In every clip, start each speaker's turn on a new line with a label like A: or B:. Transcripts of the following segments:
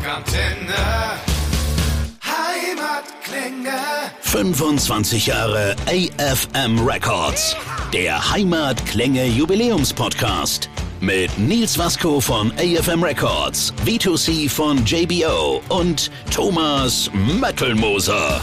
A: Rockantenne. Heimatklänge.
B: 25 Jahre AFM Records. Der Heimatklänge Jubiläumspodcast. Mit Nils Vasco von AFM Records, V2C von JBO und Thomas Mettelmoser.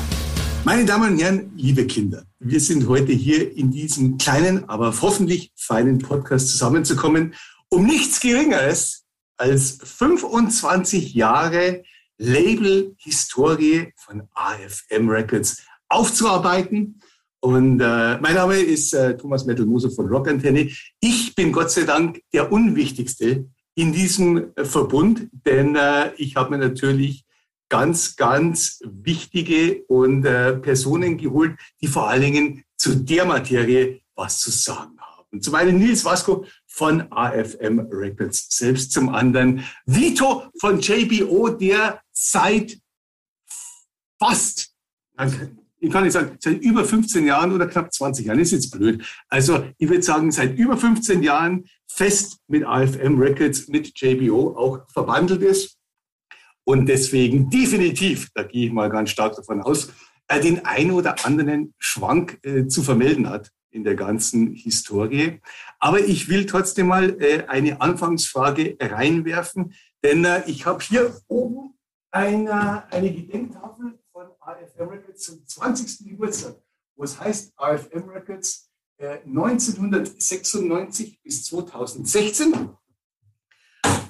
C: Meine Damen und Herren, liebe Kinder, wir sind heute hier in diesem kleinen, aber hoffentlich feinen Podcast zusammenzukommen, um nichts Geringeres als 25 Jahre Label-Historie von AFM Records aufzuarbeiten. Und äh, mein Name ist äh, Thomas Mettelmoser von Rockantenne. Ich bin Gott sei Dank der Unwichtigste in diesem äh, Verbund, denn äh, ich habe mir natürlich ganz, ganz wichtige und äh, Personen geholt, die vor allen Dingen zu der Materie was zu sagen haben. Zum einen Nils Vasco von AFM Records, selbst zum anderen Vito von JBO, der seit fast, ich kann nicht sagen, seit über 15 Jahren oder knapp 20 Jahren, ist jetzt blöd. Also ich würde sagen, seit über 15 Jahren fest mit AFM Records, mit JBO auch verwandelt ist und deswegen definitiv, da gehe ich mal ganz stark davon aus, den ein oder anderen Schwank äh, zu vermelden hat in der ganzen Historie. Aber ich will trotzdem mal äh, eine Anfangsfrage reinwerfen, denn äh, ich habe hier oben eine, eine Gedenktafel von AFM Records zum 20. Geburtstag, wo es heißt AFM Records äh, 1996 bis 2016.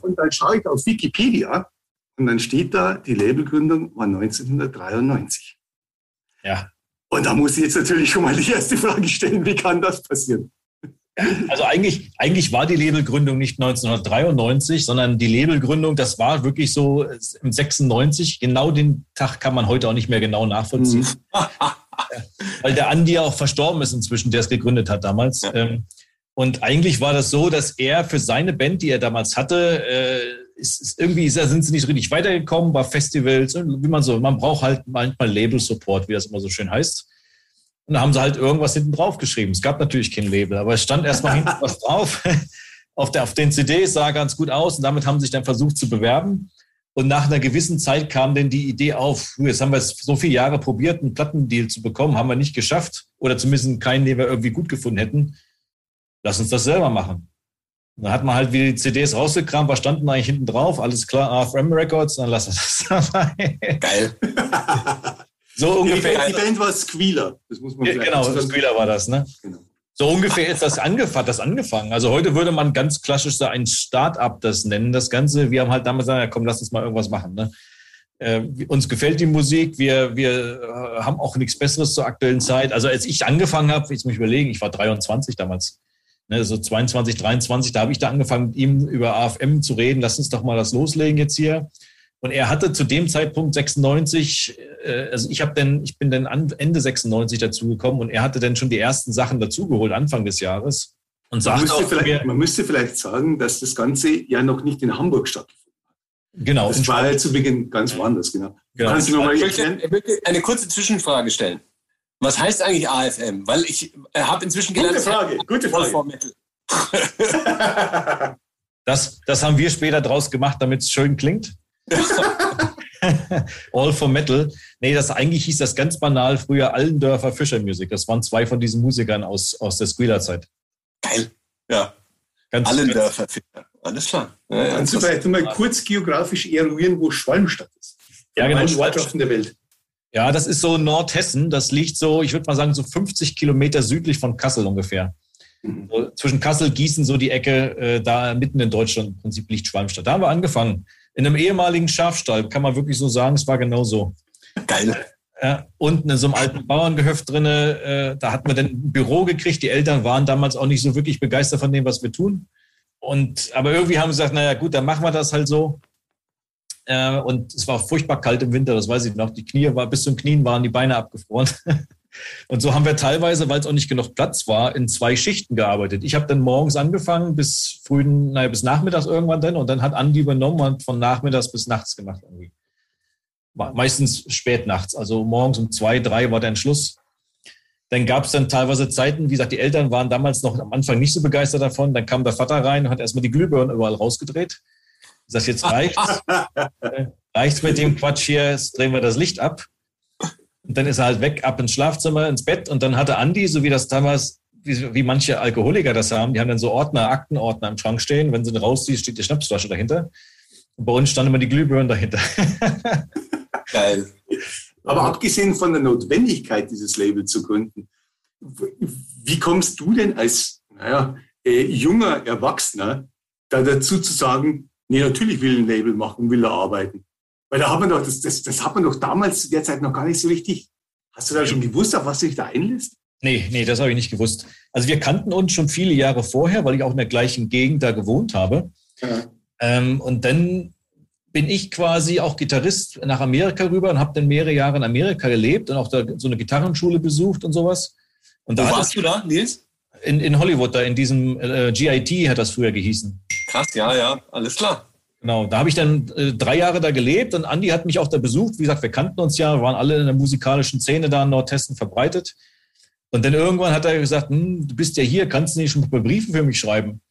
C: Und dann schaue ich auf Wikipedia und dann steht da, die Labelgründung war 1993.
D: Ja.
C: Und da muss ich jetzt natürlich schon mal die erste Frage stellen, wie kann das passieren?
D: Also eigentlich, eigentlich war die Labelgründung nicht 1993, sondern die Labelgründung, das war wirklich so im 96. Genau den Tag kann man heute auch nicht mehr genau nachvollziehen. Mhm. Weil der Andi auch verstorben ist inzwischen, der es gegründet hat damals. Ja. Ähm, und eigentlich war das so, dass er für seine Band, die er damals hatte, äh, ist, ist irgendwie sind sie nicht richtig weitergekommen bei Festivals, wie man so, man braucht halt manchmal Label-Support, wie das immer so schön heißt. Und da haben sie halt irgendwas hinten drauf geschrieben. Es gab natürlich kein Label, aber es stand erstmal hinten was drauf. Auf, der, auf den CDs sah ganz gut aus und damit haben sie sich dann versucht zu bewerben. Und nach einer gewissen Zeit kam dann die Idee auf, jetzt haben wir es so viele Jahre probiert, einen Plattendeal zu bekommen, haben wir nicht geschafft oder zumindest keinen, den wir irgendwie gut gefunden hätten. Lass uns das selber machen. Da hat man halt wieder die CDs rausgekramt, was standen eigentlich hinten drauf? Alles klar, AFM Records, dann lass uns das dabei.
C: Geil. so ungefähr. Die Band, war Squealer.
D: Das muss man ja, Genau, Squealer war das, ne? Genau. So ungefähr ist das angefangen, das angefangen. Also heute würde man ganz klassisch so ein Start-up das nennen, das Ganze. Wir haben halt damals gesagt, ja, komm, lass uns mal irgendwas machen. Ne? Äh, uns gefällt die Musik, wir, wir äh, haben auch nichts Besseres zur aktuellen Zeit. Also als ich angefangen habe, jetzt muss ich überlegen, ich war 23 damals, ne, so 22, 23, da habe ich da angefangen, mit ihm über AFM zu reden, lass uns doch mal das loslegen jetzt hier. Und er hatte zu dem Zeitpunkt 96, äh, also ich habe dann, ich bin dann Ende 96 dazugekommen und er hatte dann schon die ersten Sachen dazugeholt, Anfang des Jahres.
C: Und man, müsste mir, man müsste vielleicht sagen, dass das Ganze ja noch nicht in Hamburg stattgefunden hat.
D: Genau.
C: Das war ja zu Beginn ganz woanders, genau.
E: genau. Kannst du noch mal ich möchte, ich möchte eine kurze Zwischenfrage stellen. Was heißt eigentlich AFM? Weil ich äh, habe inzwischen
C: gelernt, gute Frage, gute Frage.
D: das, das haben wir später draus gemacht, damit es schön klingt. All for Metal. Nee, das eigentlich hieß das ganz banal früher Allendörfer Fischer Music. Das waren zwei von diesen Musikern aus, aus der Squealer-Zeit.
E: Geil. Ja. Ganz, Allendörfer Fischer. Alles klar.
C: Ja, ja, Kannst du vielleicht mal kurz geografisch eruieren, wo Schwalmstadt ist?
D: Ja, genau. Ortschaften der Welt. Ja, das ist so Nordhessen. Das liegt so, ich würde mal sagen, so 50 Kilometer südlich von Kassel ungefähr. Mhm. So, zwischen Kassel, Gießen, so die Ecke, äh, da mitten in Deutschland im Prinzip liegt Schwalmstadt. Da haben wir angefangen. In einem ehemaligen Schafstall, kann man wirklich so sagen, es war genau so.
C: Geil.
D: Ja, unten in so einem alten Bauerngehöft drinne, äh, da hatten wir dann ein Büro gekriegt. Die Eltern waren damals auch nicht so wirklich begeistert von dem, was wir tun. Und, aber irgendwie haben sie gesagt, naja, gut, dann machen wir das halt so. Äh, und es war furchtbar kalt im Winter, das weiß ich noch. Die Knie war, bis zum Knien waren die Beine abgefroren. Und so haben wir teilweise, weil es auch nicht genug Platz war, in zwei Schichten gearbeitet. Ich habe dann morgens angefangen bis frühen, naja, bis nachmittags irgendwann dann und dann hat Andi übernommen und von nachmittags bis nachts gemacht irgendwie. Meistens spät nachts, also morgens um zwei, drei war dann Schluss. Dann gab es dann teilweise Zeiten, wie gesagt, die Eltern waren damals noch am Anfang nicht so begeistert davon. Dann kam der Vater rein und hat erstmal die Glühbirnen überall rausgedreht. Ich sag, jetzt reicht's. reicht's mit dem Quatsch hier, jetzt drehen wir das Licht ab. Und dann ist er halt weg, ab ins Schlafzimmer, ins Bett. Und dann hatte Andi, so wie das damals, wie, wie manche Alkoholiker das haben, die haben dann so Ordner, Aktenordner im Schrank stehen. Wenn sie den rausziehst, steht die Schnapsflasche dahinter. Und bei uns standen immer die Glühbirnen dahinter.
C: Geil. Aber abgesehen von der Notwendigkeit, dieses Label zu gründen, wie kommst du denn als naja, äh, junger Erwachsener da dazu zu sagen, nee, natürlich will ein Label machen, will er arbeiten? Weil da hat man doch, das, das, das hat man doch damals zu der Zeit noch gar nicht so richtig. Hast du da schon gewusst, auf was du dich da einlässt?
D: Nee, nee, das habe ich nicht gewusst. Also wir kannten uns schon viele Jahre vorher, weil ich auch in der gleichen Gegend da gewohnt habe. Ja. Ähm, und dann bin ich quasi auch Gitarrist nach Amerika rüber und habe dann mehrere Jahre in Amerika gelebt und auch da so eine Gitarrenschule besucht und sowas. Und
E: Wo da warst du da, Nils?
D: In, in Hollywood, da in diesem äh, GIT hat das früher gehießen.
E: Krass, ja, ja, alles klar.
D: Genau, da habe ich dann äh, drei Jahre da gelebt und Andi hat mich auch da besucht. Wie gesagt, wir kannten uns ja, waren alle in der musikalischen Szene da in Nordhessen verbreitet. Und dann irgendwann hat er gesagt, hm, du bist ja hier, kannst du nicht schon mal Briefe für mich schreiben?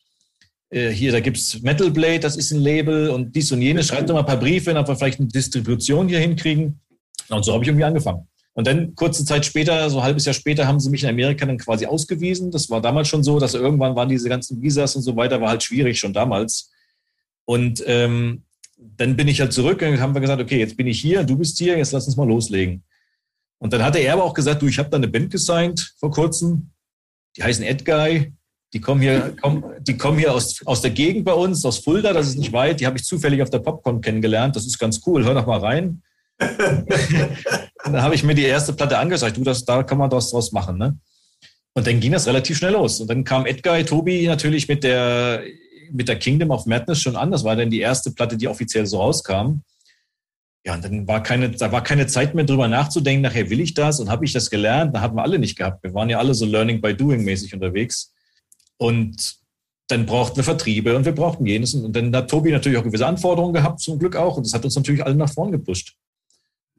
D: Äh, hier, da gibt's Metal Blade, das ist ein Label und dies und jenes. Schreib doch mal ein paar Briefe, dann wir vielleicht eine Distribution hier hinkriegen. Und so habe ich irgendwie angefangen. Und dann kurze Zeit später, so ein halbes Jahr später, haben sie mich in Amerika dann quasi ausgewiesen. Das war damals schon so, dass irgendwann waren diese ganzen Visas und so weiter, war halt schwierig schon damals. Und ähm, dann bin ich halt zurück und haben wir gesagt, okay, jetzt bin ich hier, du bist hier, jetzt lass uns mal loslegen. Und dann hatte er aber auch gesagt, du, ich habe da eine Band gesigned vor kurzem, die heißen Ed Guy, die kommen hier, kommen, die kommen hier aus, aus der Gegend bei uns, aus Fulda, das ist nicht weit, die habe ich zufällig auf der Popcorn kennengelernt, das ist ganz cool, hör doch mal rein und dann habe ich mir die erste Platte angesagt, du, das, da kann man das draus machen. Ne? Und dann ging das relativ schnell los. Und dann kam Edgar, Tobi natürlich mit der, mit der Kingdom of Madness schon an. Das war dann die erste Platte, die offiziell so rauskam. Ja, und dann war keine, da war keine Zeit mehr drüber nachzudenken, nachher will ich das und habe ich das gelernt. Da hatten wir alle nicht gehabt. Wir waren ja alle so Learning by Doing mäßig unterwegs. Und dann brauchten wir Vertriebe und wir brauchten jenes. Und dann hat Tobi natürlich auch gewisse Anforderungen gehabt, zum Glück auch. Und das hat uns natürlich alle nach vorn gepusht.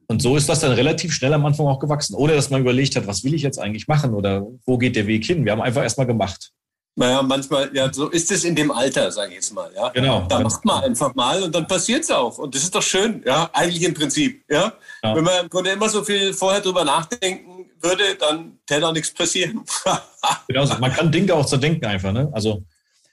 D: Und so ist das dann relativ schnell am Anfang auch gewachsen, ohne dass man überlegt hat, was will ich jetzt eigentlich machen oder wo geht der Weg hin. Wir haben einfach erstmal gemacht.
E: Naja, manchmal, ja, so ist es in dem Alter, sage ich jetzt mal. Ja?
D: Genau.
E: Da macht man einfach mal und dann passiert es auch. Und das ist doch schön, ja, eigentlich im Prinzip. Ja? ja. Wenn man im Grunde immer so viel vorher drüber nachdenken würde, dann täte auch nichts passieren.
D: genau, so. man kann Dinge auch zerdenken einfach, ne? Also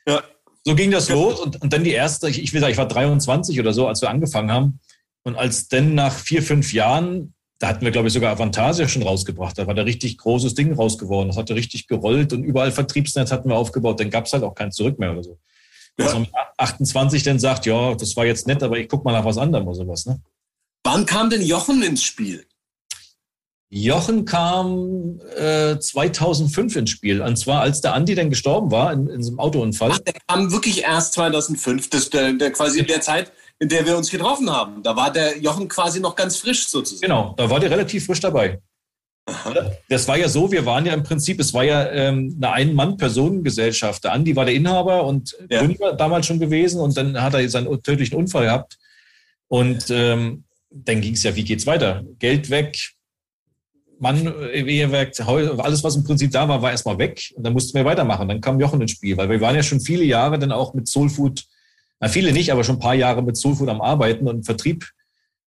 D: ja. so ging das los und, und dann die erste, ich, ich will sagen, ich war 23 oder so, als wir angefangen haben. Und als dann nach vier, fünf Jahren, da hatten wir, glaube ich, sogar Avantasia schon rausgebracht. Da war da richtig großes Ding rausgeworden. Das hatte richtig gerollt und überall Vertriebsnetz hatten wir aufgebaut. Dann gab es halt auch kein Zurück mehr oder so. Ja. Dass man 28 dann sagt, ja, das war jetzt nett, aber ich gucke mal nach was anderem oder sowas. Ne?
E: Wann kam denn Jochen ins Spiel?
D: Jochen kam äh, 2005 ins Spiel. Und zwar, als der Andi dann gestorben war in, in so einem Autounfall. Ach,
E: der kam wirklich erst 2005. Das der, der quasi in der Zeit, in der wir uns getroffen haben. Da war der Jochen quasi noch ganz frisch sozusagen.
D: Genau, da war der relativ frisch dabei. Aha. Das war ja so, wir waren ja im Prinzip, es war ja ähm, eine Ein-Mann-Personengesellschaft. Der Andi war der Inhaber und ja. Gründer damals schon gewesen und dann hat er seinen tödlichen Unfall gehabt. Und ähm, dann ging es ja, wie geht's weiter? Geld weg, Mann, Ehe weg, alles, was im Prinzip da war, war erstmal weg. Und dann mussten wir weitermachen. Dann kam Jochen ins Spiel, weil wir waren ja schon viele Jahre dann auch mit Soulfood na, viele nicht, aber schon ein paar Jahre mit Soulfood am Arbeiten und Vertrieb.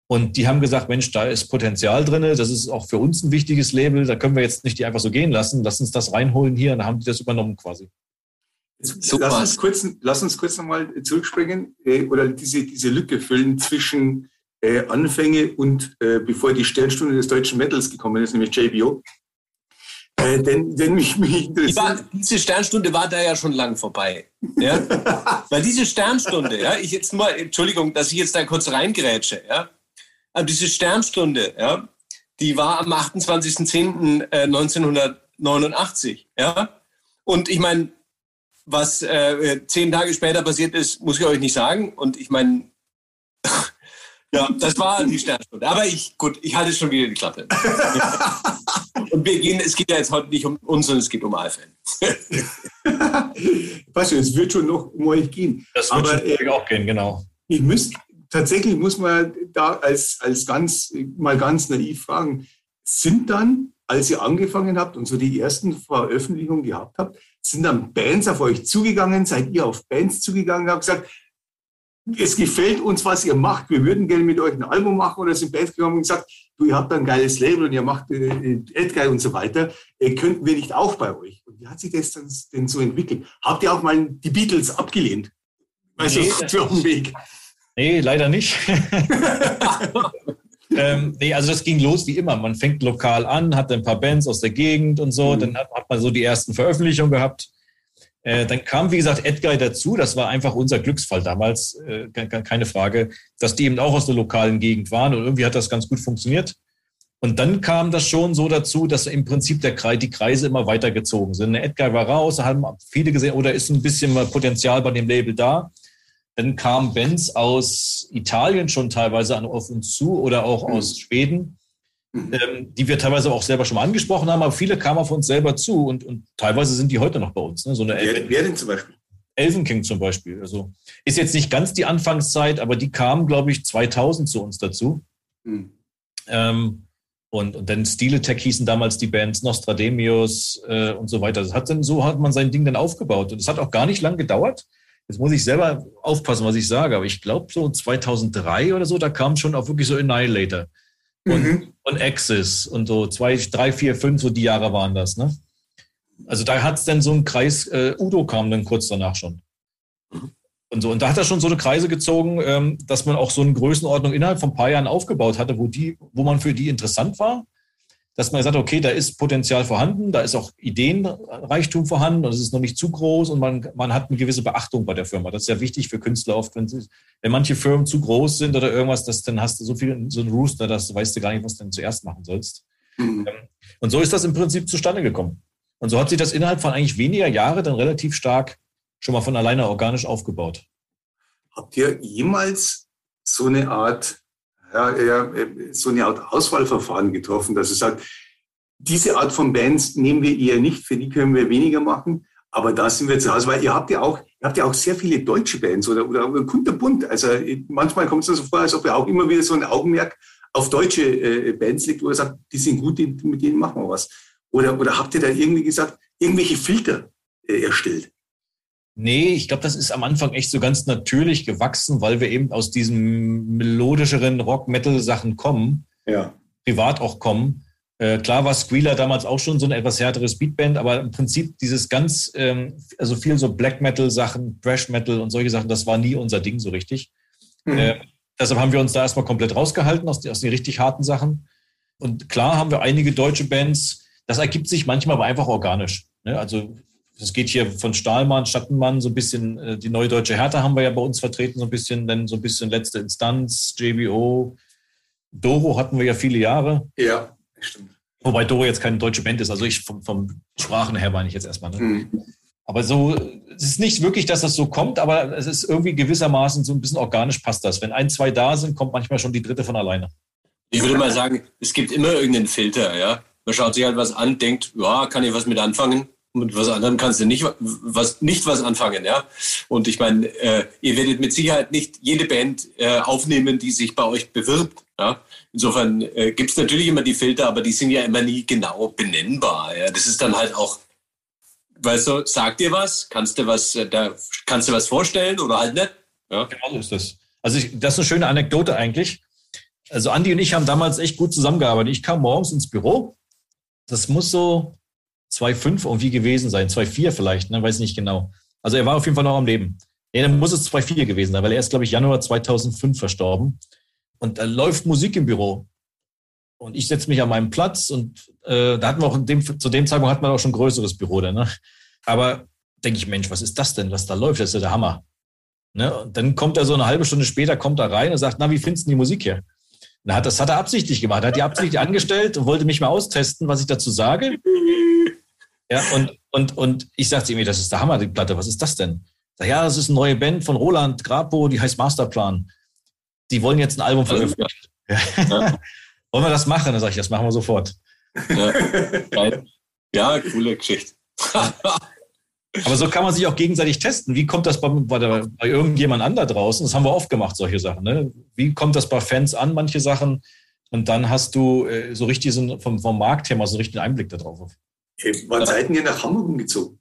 D: Und die haben gesagt, Mensch, da ist Potenzial drin. Das ist auch für uns ein wichtiges Label. Da können wir jetzt nicht die einfach so gehen lassen. Lass uns das reinholen hier. Und dann haben die das übernommen quasi.
C: lass, uns kurz, lass uns kurz nochmal zurückspringen äh, oder diese, diese Lücke füllen zwischen äh, Anfänge und äh, bevor die Sternstunde des deutschen Metals gekommen ist, nämlich JBO. Äh, denn, denn mich, mich
E: interessiert. Die war, diese Sternstunde war da ja schon lang vorbei. Ja? Weil diese Sternstunde, ja, ich jetzt mal, Entschuldigung, dass ich jetzt da kurz reingrätsche, ja. Aber diese Sternstunde, ja, die war am 28.10.1989, äh, ja. Und ich meine, was äh, zehn Tage später passiert ist, muss ich euch nicht sagen. Und ich meine, ja, das war die Sternstunde. Aber ich, gut, ich halte schon wieder die Klappe. Und wir gehen, es geht ja jetzt heute nicht um uns, sondern es geht um AFN.
C: weißt du, es wird schon noch um euch gehen.
D: Das wird Aber, schon äh, auch gehen, genau.
C: Ich müsst, tatsächlich muss man da als, als ganz, mal ganz naiv fragen, sind dann, als ihr angefangen habt und so die ersten Veröffentlichungen gehabt habt, sind dann Bands auf euch zugegangen, seid ihr auf Bands zugegangen, habt gesagt, es gefällt uns, was ihr macht. Wir würden gerne mit euch ein Album machen oder sind Bands gekommen und gesagt, du, ihr habt ein geiles Label und ihr macht äh, Edguy und so weiter. Äh, könnten wir nicht auch bei euch? Und wie hat sich das dann denn so entwickelt? Habt ihr auch mal die Beatles abgelehnt?
D: Also nee, auf dem Weg. Nee, leider nicht. ähm, nee, also das ging los wie immer. Man fängt lokal an, hat ein paar Bands aus der Gegend und so. Mhm. Dann hat, hat, man so die ersten Veröffentlichungen gehabt. Äh, dann kam, wie gesagt, Edgar dazu. Das war einfach unser Glücksfall damals, äh, keine Frage, dass die eben auch aus der lokalen Gegend waren. Und irgendwie hat das ganz gut funktioniert. Und dann kam das schon so dazu, dass im Prinzip der Kreis, die Kreise immer weitergezogen sind. Edgar war raus, haben viele gesehen, oder ist ein bisschen Potenzial bei dem Label da. Dann kamen Bands aus Italien schon teilweise an, auf uns zu oder auch mhm. aus Schweden. Ähm, die wir teilweise auch selber schon mal angesprochen haben, aber viele kamen auf uns selber zu und, und teilweise sind die heute noch bei uns. Ne? So eine
C: wer, wer denn zum Beispiel?
D: Elven King zum Beispiel. Also ist jetzt nicht ganz die Anfangszeit, aber die kamen, glaube ich, 2000 zu uns dazu. Mhm. Ähm, und, und dann Stiletech hießen damals die Bands, Nostrademius äh, und so weiter. Das hat dann, so hat man sein Ding dann aufgebaut. Und es hat auch gar nicht lang gedauert. Jetzt muss ich selber aufpassen, was ich sage, aber ich glaube so 2003 oder so, da kam schon auch wirklich so Annihilator und, mhm. und Axis und so zwei, drei, vier, fünf, so die Jahre waren das, ne? Also da hat es dann so einen Kreis, äh, Udo kam dann kurz danach schon. Und so, und da hat er schon so eine Kreise gezogen, ähm, dass man auch so eine Größenordnung innerhalb von ein paar Jahren aufgebaut hatte, wo die, wo man für die interessant war dass man sagt, okay, da ist Potenzial vorhanden, da ist auch Ideenreichtum vorhanden und es ist noch nicht zu groß und man, man hat eine gewisse Beachtung bei der Firma. Das ist ja wichtig für Künstler oft, wenn, sie, wenn manche Firmen zu groß sind oder irgendwas, das, dann hast du so viel, so ein Rooster, das weißt du gar nicht, was du denn zuerst machen sollst. Mhm. Ähm, und so ist das im Prinzip zustande gekommen. Und so hat sich das innerhalb von eigentlich weniger Jahre dann relativ stark schon mal von alleine organisch aufgebaut.
C: Habt ihr jemals so eine Art ja, ja, so eine Art Auswahlverfahren getroffen, dass er sagt, diese Art von Bands nehmen wir eher nicht, für die können wir weniger machen, aber da sind wir zu Hause, weil ihr habt ja auch, ihr habt ja auch sehr viele deutsche Bands oder, oder kunterbunt. Also manchmal kommt es so vor, als ob ihr auch immer wieder so ein Augenmerk auf deutsche äh, Bands legt, wo ihr sagt, die sind gut, die, mit denen machen wir was. Oder, oder habt ihr da irgendwie gesagt, irgendwelche Filter äh, erstellt?
D: Nee, ich glaube, das ist am Anfang echt so ganz natürlich gewachsen, weil wir eben aus diesen melodischeren Rock-Metal-Sachen kommen.
C: Ja.
D: Privat auch kommen. Äh, klar war Squealer damals auch schon so ein etwas härteres Beatband, aber im Prinzip dieses ganz, ähm, also viel so Black Metal-Sachen, Thrash Metal und solche Sachen, das war nie unser Ding so richtig. Mhm. Äh, deshalb haben wir uns da erstmal komplett rausgehalten aus, aus den richtig harten Sachen. Und klar haben wir einige deutsche Bands, das ergibt sich manchmal aber einfach organisch. Ne? Also es geht hier von Stahlmann, Schattenmann, so ein bisschen, äh, die neue deutsche Härte haben wir ja bei uns vertreten, so ein bisschen, dann so ein bisschen letzte Instanz, JBO. Doro hatten wir ja viele Jahre.
C: Ja, stimmt.
D: Wobei Doro jetzt keine deutsche Band ist, also ich vom, vom Sprachen her meine ich jetzt erstmal. Ne? Mhm. Aber so, es ist nicht wirklich, dass das so kommt, aber es ist irgendwie gewissermaßen so ein bisschen organisch passt das. Wenn ein, zwei da sind, kommt manchmal schon die dritte von alleine.
E: Ich würde mal sagen, es gibt immer irgendeinen Filter, ja. Man schaut sich halt was an, denkt, ja, kann ich was mit anfangen? Mit was anderem kannst du nicht was, nicht was anfangen, ja. Und ich meine, äh, ihr werdet mit Sicherheit nicht jede Band äh, aufnehmen, die sich bei euch bewirbt. Ja? Insofern äh, gibt es natürlich immer die Filter, aber die sind ja immer nie genau benennbar. Ja? Das ist dann halt auch, weißt du, sagt dir was, kannst du was, äh, da kannst du was vorstellen oder halt nicht.
D: Ja? Genau so ist das. Also ich, das ist eine schöne Anekdote eigentlich. Also Andi und ich haben damals echt gut zusammengearbeitet. Ich kam morgens ins Büro. Das muss so 2,5 irgendwie gewesen sein, 2,4 vielleicht, ne, weiß nicht genau. Also er war auf jeden Fall noch am Leben. Nee, dann muss es 2,4 gewesen sein, weil er ist, glaube ich, Januar 2005 verstorben. Und da läuft Musik im Büro. Und ich setze mich an meinem Platz und äh, da hatten wir auch in dem, zu dem Zeitpunkt hat man auch schon ein größeres Büro dann. Ne? Aber denke ich, Mensch, was ist das denn, was da läuft? Das ist ja der Hammer. Ne? Und dann kommt er so eine halbe Stunde später, kommt er rein und sagt, na, wie findest du die Musik hier? Na, das hat er absichtlich gemacht. Er hat die absichtlich angestellt und wollte mich mal austesten, was ich dazu sage. Ja, und, und, und ich sagte ihm, das ist der Hammer, die Platte, was ist das denn? Sag, ja, das ist eine neue Band von Roland Grapo, die heißt Masterplan. Die wollen jetzt ein Album veröffentlichen. Ja. Ja. Wollen wir das machen? Dann sage ich, das machen wir sofort.
E: Ja, ja coole Geschichte.
D: Aber so kann man sich auch gegenseitig testen. Wie kommt das bei, bei, bei irgendjemand an da draußen? Das haben wir oft gemacht, solche Sachen. Ne? Wie kommt das bei Fans an, manche Sachen? Und dann hast du äh, so richtig so vom, vom Marktthema so einen richtigen Einblick darauf.
C: Wann seid ihr nach Hamburg umgezogen?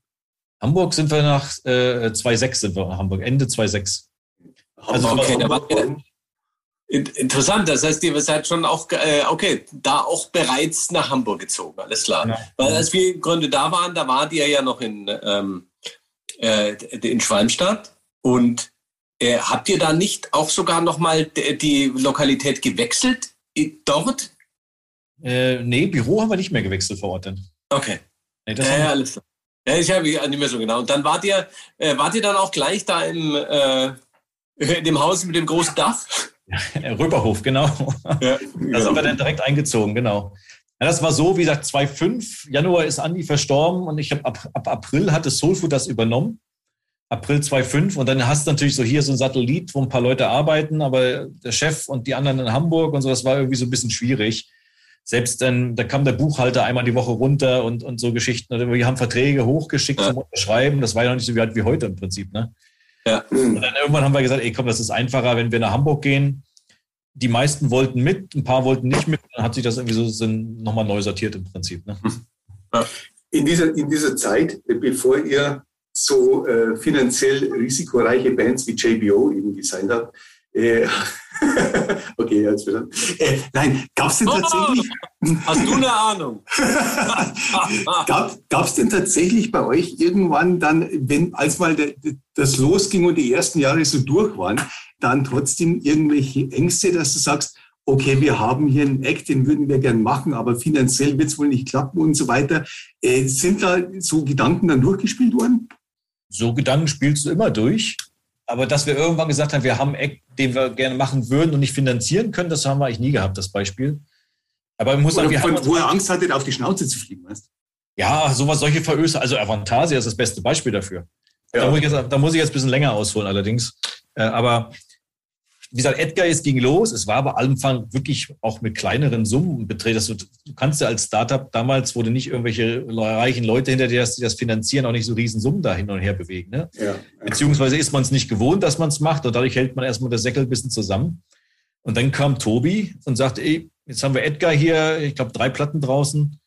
D: Hamburg sind wir nach äh, 2.6 sind wir nach Hamburg, Ende 2.6.
E: Also okay, da war, Interessant, das heißt, ihr seid schon auch, äh, okay, da auch bereits nach Hamburg gezogen, alles klar. Ja. Weil als wir im Grunde da waren, da wart ihr ja noch in, ähm, äh, in Schwalmstadt und äh, habt ihr da nicht auch sogar nochmal die Lokalität gewechselt dort?
D: Äh, nee, Büro haben wir nicht mehr gewechselt vor Ort. Denn.
E: Okay. Nee, das ja, ja, alles klar. Ja, ich habe nicht mehr so genau. Und dann wart ihr, äh, wart ihr dann auch gleich da im, äh, in dem Haus mit dem großen Dach?
D: Röberhof, genau. Ja, da sind wir dann direkt eingezogen, genau. Ja, das war so, wie gesagt, 2005, Januar ist Andi verstorben und ich habe ab, ab April hatte Soulfood das übernommen. April 2005 und dann hast du natürlich so hier so ein Satellit, wo ein paar Leute arbeiten, aber der Chef und die anderen in Hamburg und so, das war irgendwie so ein bisschen schwierig. Selbst dann, da kam der Buchhalter einmal die Woche runter und, und so Geschichten. Wir haben Verträge hochgeschickt ja. zum Unterschreiben. Das war ja noch nicht so wie, wie heute im Prinzip. Ne? Ja. Und dann irgendwann haben wir gesagt, ey, komm, das ist einfacher, wenn wir nach Hamburg gehen. Die meisten wollten mit, ein paar wollten nicht mit. Dann hat sich das irgendwie so nochmal neu sortiert im Prinzip. Ne?
C: Ja. In, dieser, in dieser Zeit, bevor ihr so äh, finanziell risikoreiche Bands wie JBO eben designt habt, äh, okay, jetzt wieder. Äh, nein, gab es denn tatsächlich.
E: Hast du eine Ahnung?
C: gab es denn tatsächlich bei euch irgendwann dann, wenn, als mal de, das losging und die ersten Jahre so durch waren, dann trotzdem irgendwelche Ängste, dass du sagst, okay, wir haben hier einen Act, den würden wir gern machen, aber finanziell wird es wohl nicht klappen und so weiter. Äh, sind da so Gedanken dann durchgespielt worden?
D: So Gedanken spielst du immer durch. Aber dass wir irgendwann gesagt haben, wir haben einen Act, den wir gerne machen würden und nicht finanzieren können, das haben wir eigentlich nie gehabt, das Beispiel.
C: Aber ich muss sagen, wir von, haben wo er Angst hatte, auf die Schnauze zu fliegen, weißt
D: Ja, sowas, solche Verstöße. Also Avantasia ist das beste Beispiel dafür. Ja. Da, muss ich jetzt, da muss ich jetzt ein bisschen länger ausholen allerdings. Äh, aber wie gesagt, Edgar, es ging los. Es war aber Anfang wirklich auch mit kleineren Summen betreten. Du, du kannst ja als Startup damals, wo du nicht irgendwelche reichen Leute hinter dir hast, die das finanzieren, auch nicht so riesen Summen da hin und her bewegen. Ne? Ja. Beziehungsweise ist man es nicht gewohnt, dass man es macht und dadurch hält man erstmal das Säckel ein bisschen zusammen. Und dann kam Tobi und sagte, ey, jetzt haben wir Edgar hier, ich glaube, drei Platten draußen.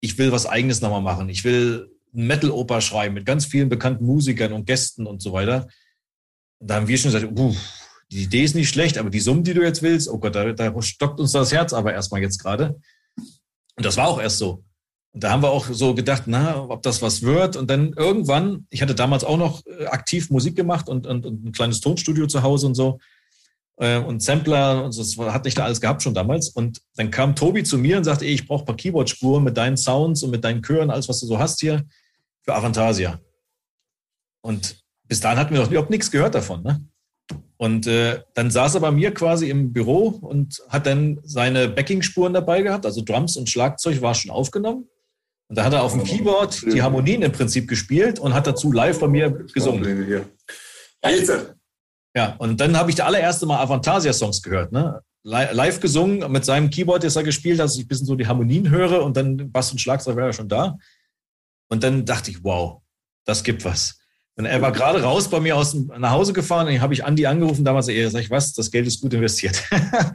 D: Ich will was Eigenes nochmal machen. Ich will Metal-Oper schreiben mit ganz vielen bekannten Musikern und Gästen und so weiter. Und da haben wir schon gesagt, uff, die Idee ist nicht schlecht, aber die Summen, die du jetzt willst, oh Gott, da, da stockt uns das Herz aber erstmal jetzt gerade. Und das war auch erst so. Und da haben wir auch so gedacht, na, ob das was wird. Und dann irgendwann, ich hatte damals auch noch äh, aktiv Musik gemacht und, und, und ein kleines Tonstudio zu Hause und so. Äh, und Sampler und so, das hatte ich da alles gehabt schon damals. Und dann kam Tobi zu mir und sagte, ey, ich brauche ein paar Keyboard-Spuren mit deinen Sounds und mit deinen Chören, alles, was du so hast hier, für Avantasia. Und bis dahin hatten wir noch überhaupt nichts gehört davon. Ne? Und äh, dann saß er bei mir quasi im Büro und hat dann seine Backing-Spuren dabei gehabt, also Drums und Schlagzeug war schon aufgenommen. Und da hat er auf dem Keyboard die Harmonien im Prinzip gespielt und hat dazu live bei mir gesungen. Ja, und dann habe ich das allererste Mal Avantasia-Songs gehört, ne? Live gesungen mit seinem Keyboard, das er gespielt hat, dass ich ein bisschen so die Harmonien höre und dann Bass und Schlagzeug war ja schon da. Und dann dachte ich, wow, das gibt was. Und er war gerade raus bei mir aus nach Hause gefahren, und habe ich Andi angerufen, damals er sag ich, was, das Geld ist gut investiert.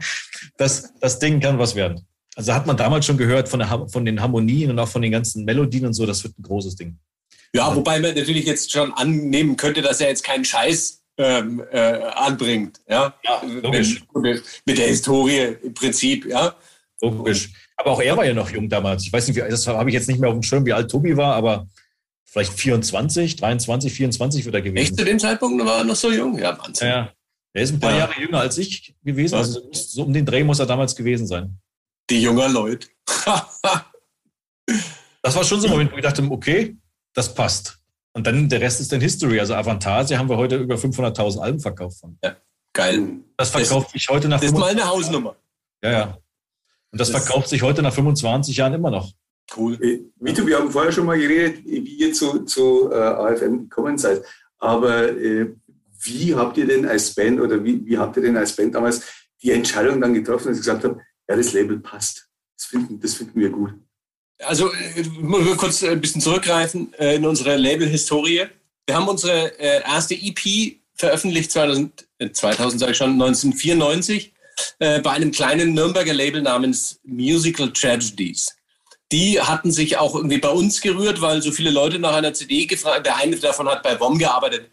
D: das, das Ding kann was werden. Also hat man damals schon gehört von, der, von den Harmonien und auch von den ganzen Melodien und so, das wird ein großes Ding.
E: Ja, wobei man natürlich jetzt schon annehmen könnte, dass er jetzt keinen Scheiß ähm, äh, anbringt. Ja, ja logisch. Mit, mit, der Historie im Prinzip, ja.
D: Logisch. Aber auch er war ja noch jung damals. Ich weiß nicht, wie, das habe ich jetzt nicht mehr auf dem Schirm, wie alt Tobi war, aber vielleicht 24, 23, 24 wird er gewesen.
E: Echt zu dem Zeitpunkt war er noch so jung? Ja,
D: Wahnsinn. Ja, er ist ein paar ja. Jahre jünger als ich gewesen. Also so um den Dreh muss er damals gewesen sein.
E: Die junger Leute.
D: das war schon so ein Moment, wo ich dachte, okay, das passt. Und dann der Rest ist dann History. Also Avantasia haben wir heute über 500.000 Alben verkauft von.
E: Ja, geil.
D: Das verkauft sich heute nach.
E: Das ist mal eine Hausnummer.
D: Ja, ja. Und das, das verkauft sich heute nach 25 Jahren immer noch.
C: Cool. Äh, Vito, wir haben vorher schon mal geredet, wie ihr zu, zu äh, AFM gekommen seid. Aber äh, wie habt ihr denn als Band oder wie, wie habt ihr denn als Band damals die Entscheidung dann getroffen, dass ihr gesagt habt, ja, das Label passt. Das finden, das finden wir gut.
E: Also, äh, muss ich kurz ein bisschen zurückgreifen äh, in unsere Label-Historie. Wir haben unsere äh, erste EP veröffentlicht 2000, 2000 sage ich schon, 1994 bei einem kleinen Nürnberger Label namens Musical Tragedies die hatten sich auch irgendwie bei uns gerührt, weil so viele Leute nach einer CD gefragt Der eine davon hat bei WOM gearbeitet.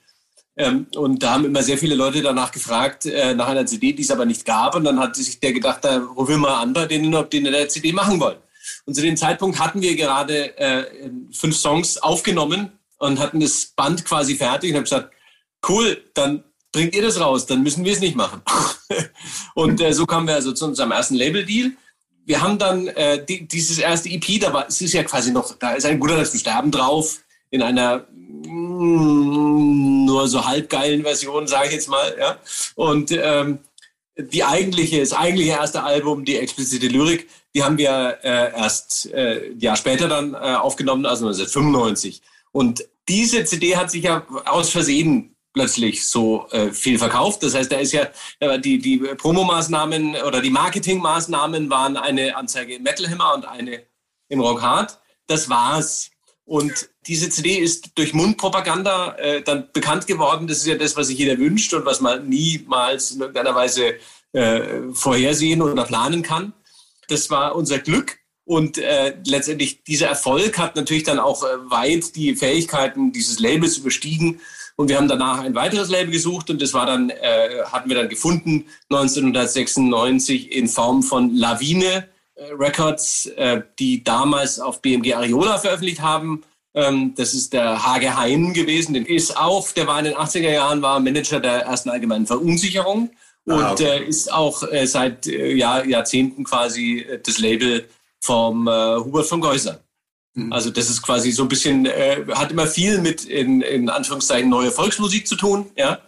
E: Ähm, und da haben immer sehr viele Leute danach gefragt, äh, nach einer CD, die es aber nicht gab. Und dann hat sich der gedacht, da rufen wir mal an bei denen, ob die eine CD machen wollen. Und zu dem Zeitpunkt hatten wir gerade äh, fünf Songs aufgenommen und hatten das Band quasi fertig und habe gesagt, cool, dann bringt ihr das raus, dann müssen wir es nicht machen. und äh, so kamen wir also zu unserem ersten Label-Deal. Wir haben dann äh, die, dieses erste EP, da war, es ist ja quasi noch, da ist ein guter Rest Sterben drauf, in einer mm, nur so halbgeilen Version, sage ich jetzt mal. Ja? Und ähm, die eigentliche, das eigentliche erste Album, die explizite Lyrik, die haben wir äh, erst äh, ein Jahr später dann äh, aufgenommen, also 1995. Und diese CD hat sich ja aus Versehen plötzlich so äh, viel verkauft. Das heißt, da ist ja die, die Promomaßnahmen oder die Marketingmaßnahmen waren eine Anzeige im Metal Hammer und eine im Rock Hard. Das war's. Und diese CD ist durch Mundpropaganda äh, dann bekannt geworden. Das ist ja das, was sich jeder wünscht und was man niemals in irgendeiner Weise äh, vorhersehen oder planen kann. Das war unser Glück. Und äh, letztendlich dieser Erfolg hat natürlich dann auch äh, weit die Fähigkeiten dieses Labels überstiegen. Und wir haben danach ein weiteres Label gesucht und das war dann, äh, hatten wir dann gefunden 1996 in Form von Lawine äh, Records, äh, die damals auf BMG Ariola veröffentlicht haben. Ähm, das ist der Hage Hein gewesen, den ist auch, der war in den 80er Jahren, war Manager der ersten allgemeinen Verunsicherung und ah, okay. äh, ist auch äh, seit äh, Jahr, Jahrzehnten quasi äh, das Label vom äh, Hubert von Geusern. Mhm. Also das ist quasi so ein bisschen, äh, hat immer viel mit in, in Anführungszeichen neue Volksmusik zu tun, ja.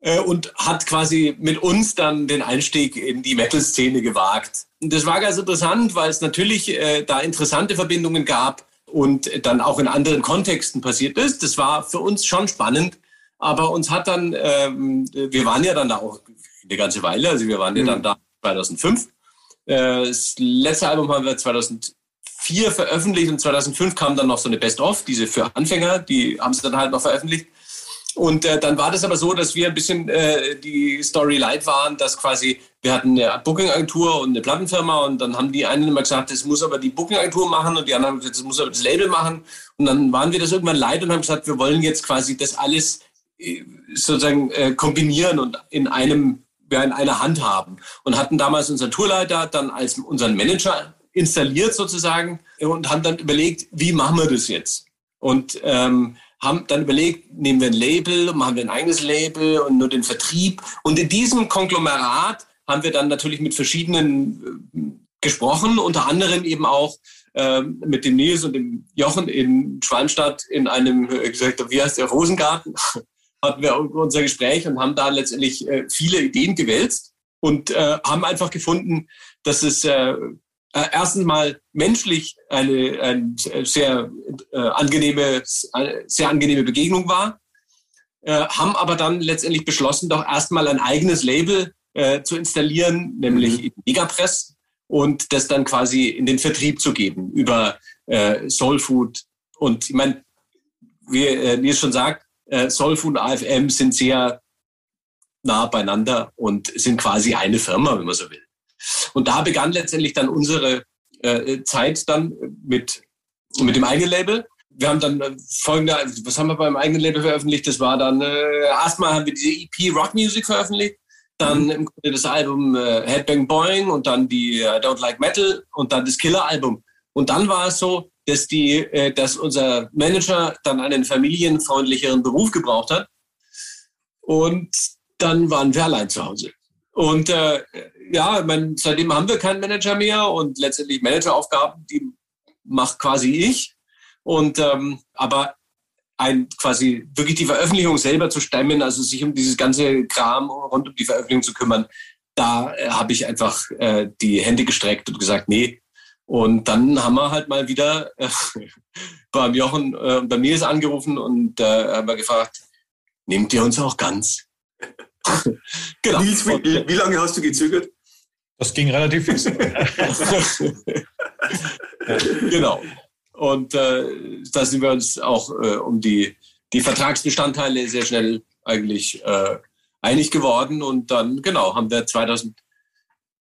E: Äh, und hat quasi mit uns dann den Einstieg in die Metal-Szene gewagt. Und das war ganz interessant, weil es natürlich äh, da interessante Verbindungen gab und dann auch in anderen Kontexten passiert ist. Das war für uns schon spannend, aber uns hat dann, ähm, wir waren ja dann da auch eine ganze Weile, also wir waren ja dann mhm. da 2005 äh, das letzte Album haben wir 2004 veröffentlicht und 2005 kam dann noch so eine Best-of, diese für Anfänger, die haben sie dann halt noch veröffentlicht. Und äh, dann war das aber so, dass wir ein bisschen äh, die Story light waren, dass quasi wir hatten eine Booking-Agentur und eine Plattenfirma und dann haben die einen immer gesagt, das muss aber die Booking-Agentur machen und die anderen haben gesagt, das muss aber das Label machen. Und dann waren wir das irgendwann leid und haben gesagt, wir wollen jetzt quasi das alles äh, sozusagen äh, kombinieren und in einem wir in einer Hand haben. Und hatten damals unseren Tourleiter dann als unseren Manager installiert sozusagen und haben dann überlegt, wie machen wir das jetzt? Und ähm, haben dann überlegt, nehmen wir ein Label, machen wir ein eigenes Label und nur den Vertrieb. Und in diesem Konglomerat haben wir dann natürlich mit verschiedenen äh, gesprochen, unter anderem eben auch äh, mit dem Nils und dem Jochen in Schwalmstadt in einem, äh, wie heißt der, Rosengarten hatten wir unser Gespräch und haben da letztendlich äh, viele Ideen gewälzt und äh, haben einfach gefunden, dass es äh, äh erstens mal menschlich eine, eine sehr äh, angenehme, sehr angenehme Begegnung war, äh, haben aber dann letztendlich beschlossen, doch erstmal ein eigenes Label äh, zu installieren, nämlich mhm. Megapress und das dann quasi in den Vertrieb zu geben über äh, Soul Food. Und ich meine, wie äh, Nils schon sagt, äh, Solfu und AFM sind sehr nah beieinander und sind quasi eine Firma, wenn man so will. Und da begann letztendlich dann unsere äh, Zeit dann mit, mit dem eigenen Label. Wir haben dann äh, folgende, was haben wir beim eigenen Label veröffentlicht? Das war dann, äh, erstmal haben wir diese EP Rock Music veröffentlicht, dann mhm. im Grunde das Album äh, Headbang Boing und dann die äh, Don't Like Metal und dann das Killer Album. Und dann war es so, dass, die, äh, dass unser Manager dann einen familienfreundlicheren Beruf gebraucht hat. Und dann waren wir allein zu Hause. Und äh, ja, mein, seitdem haben wir keinen Manager mehr und letztendlich Manageraufgaben, die macht quasi ich. Und ähm, aber ein quasi wirklich die Veröffentlichung selber zu stemmen, also sich um dieses ganze Kram rund um die Veröffentlichung zu kümmern, da äh, habe ich einfach äh, die Hände gestreckt und gesagt, nee, und dann haben wir halt mal wieder äh, beim Jochen äh, bei mir ist angerufen und äh, haben wir gefragt, nehmt ihr uns auch ganz?
C: genau. Nils, wie, wie, lange hast du gezögert?
D: Das ging relativ fix.
E: genau. Und äh, da sind wir uns auch äh, um die, die Vertragsbestandteile sehr schnell eigentlich äh, einig geworden. Und dann, genau, haben wir 2000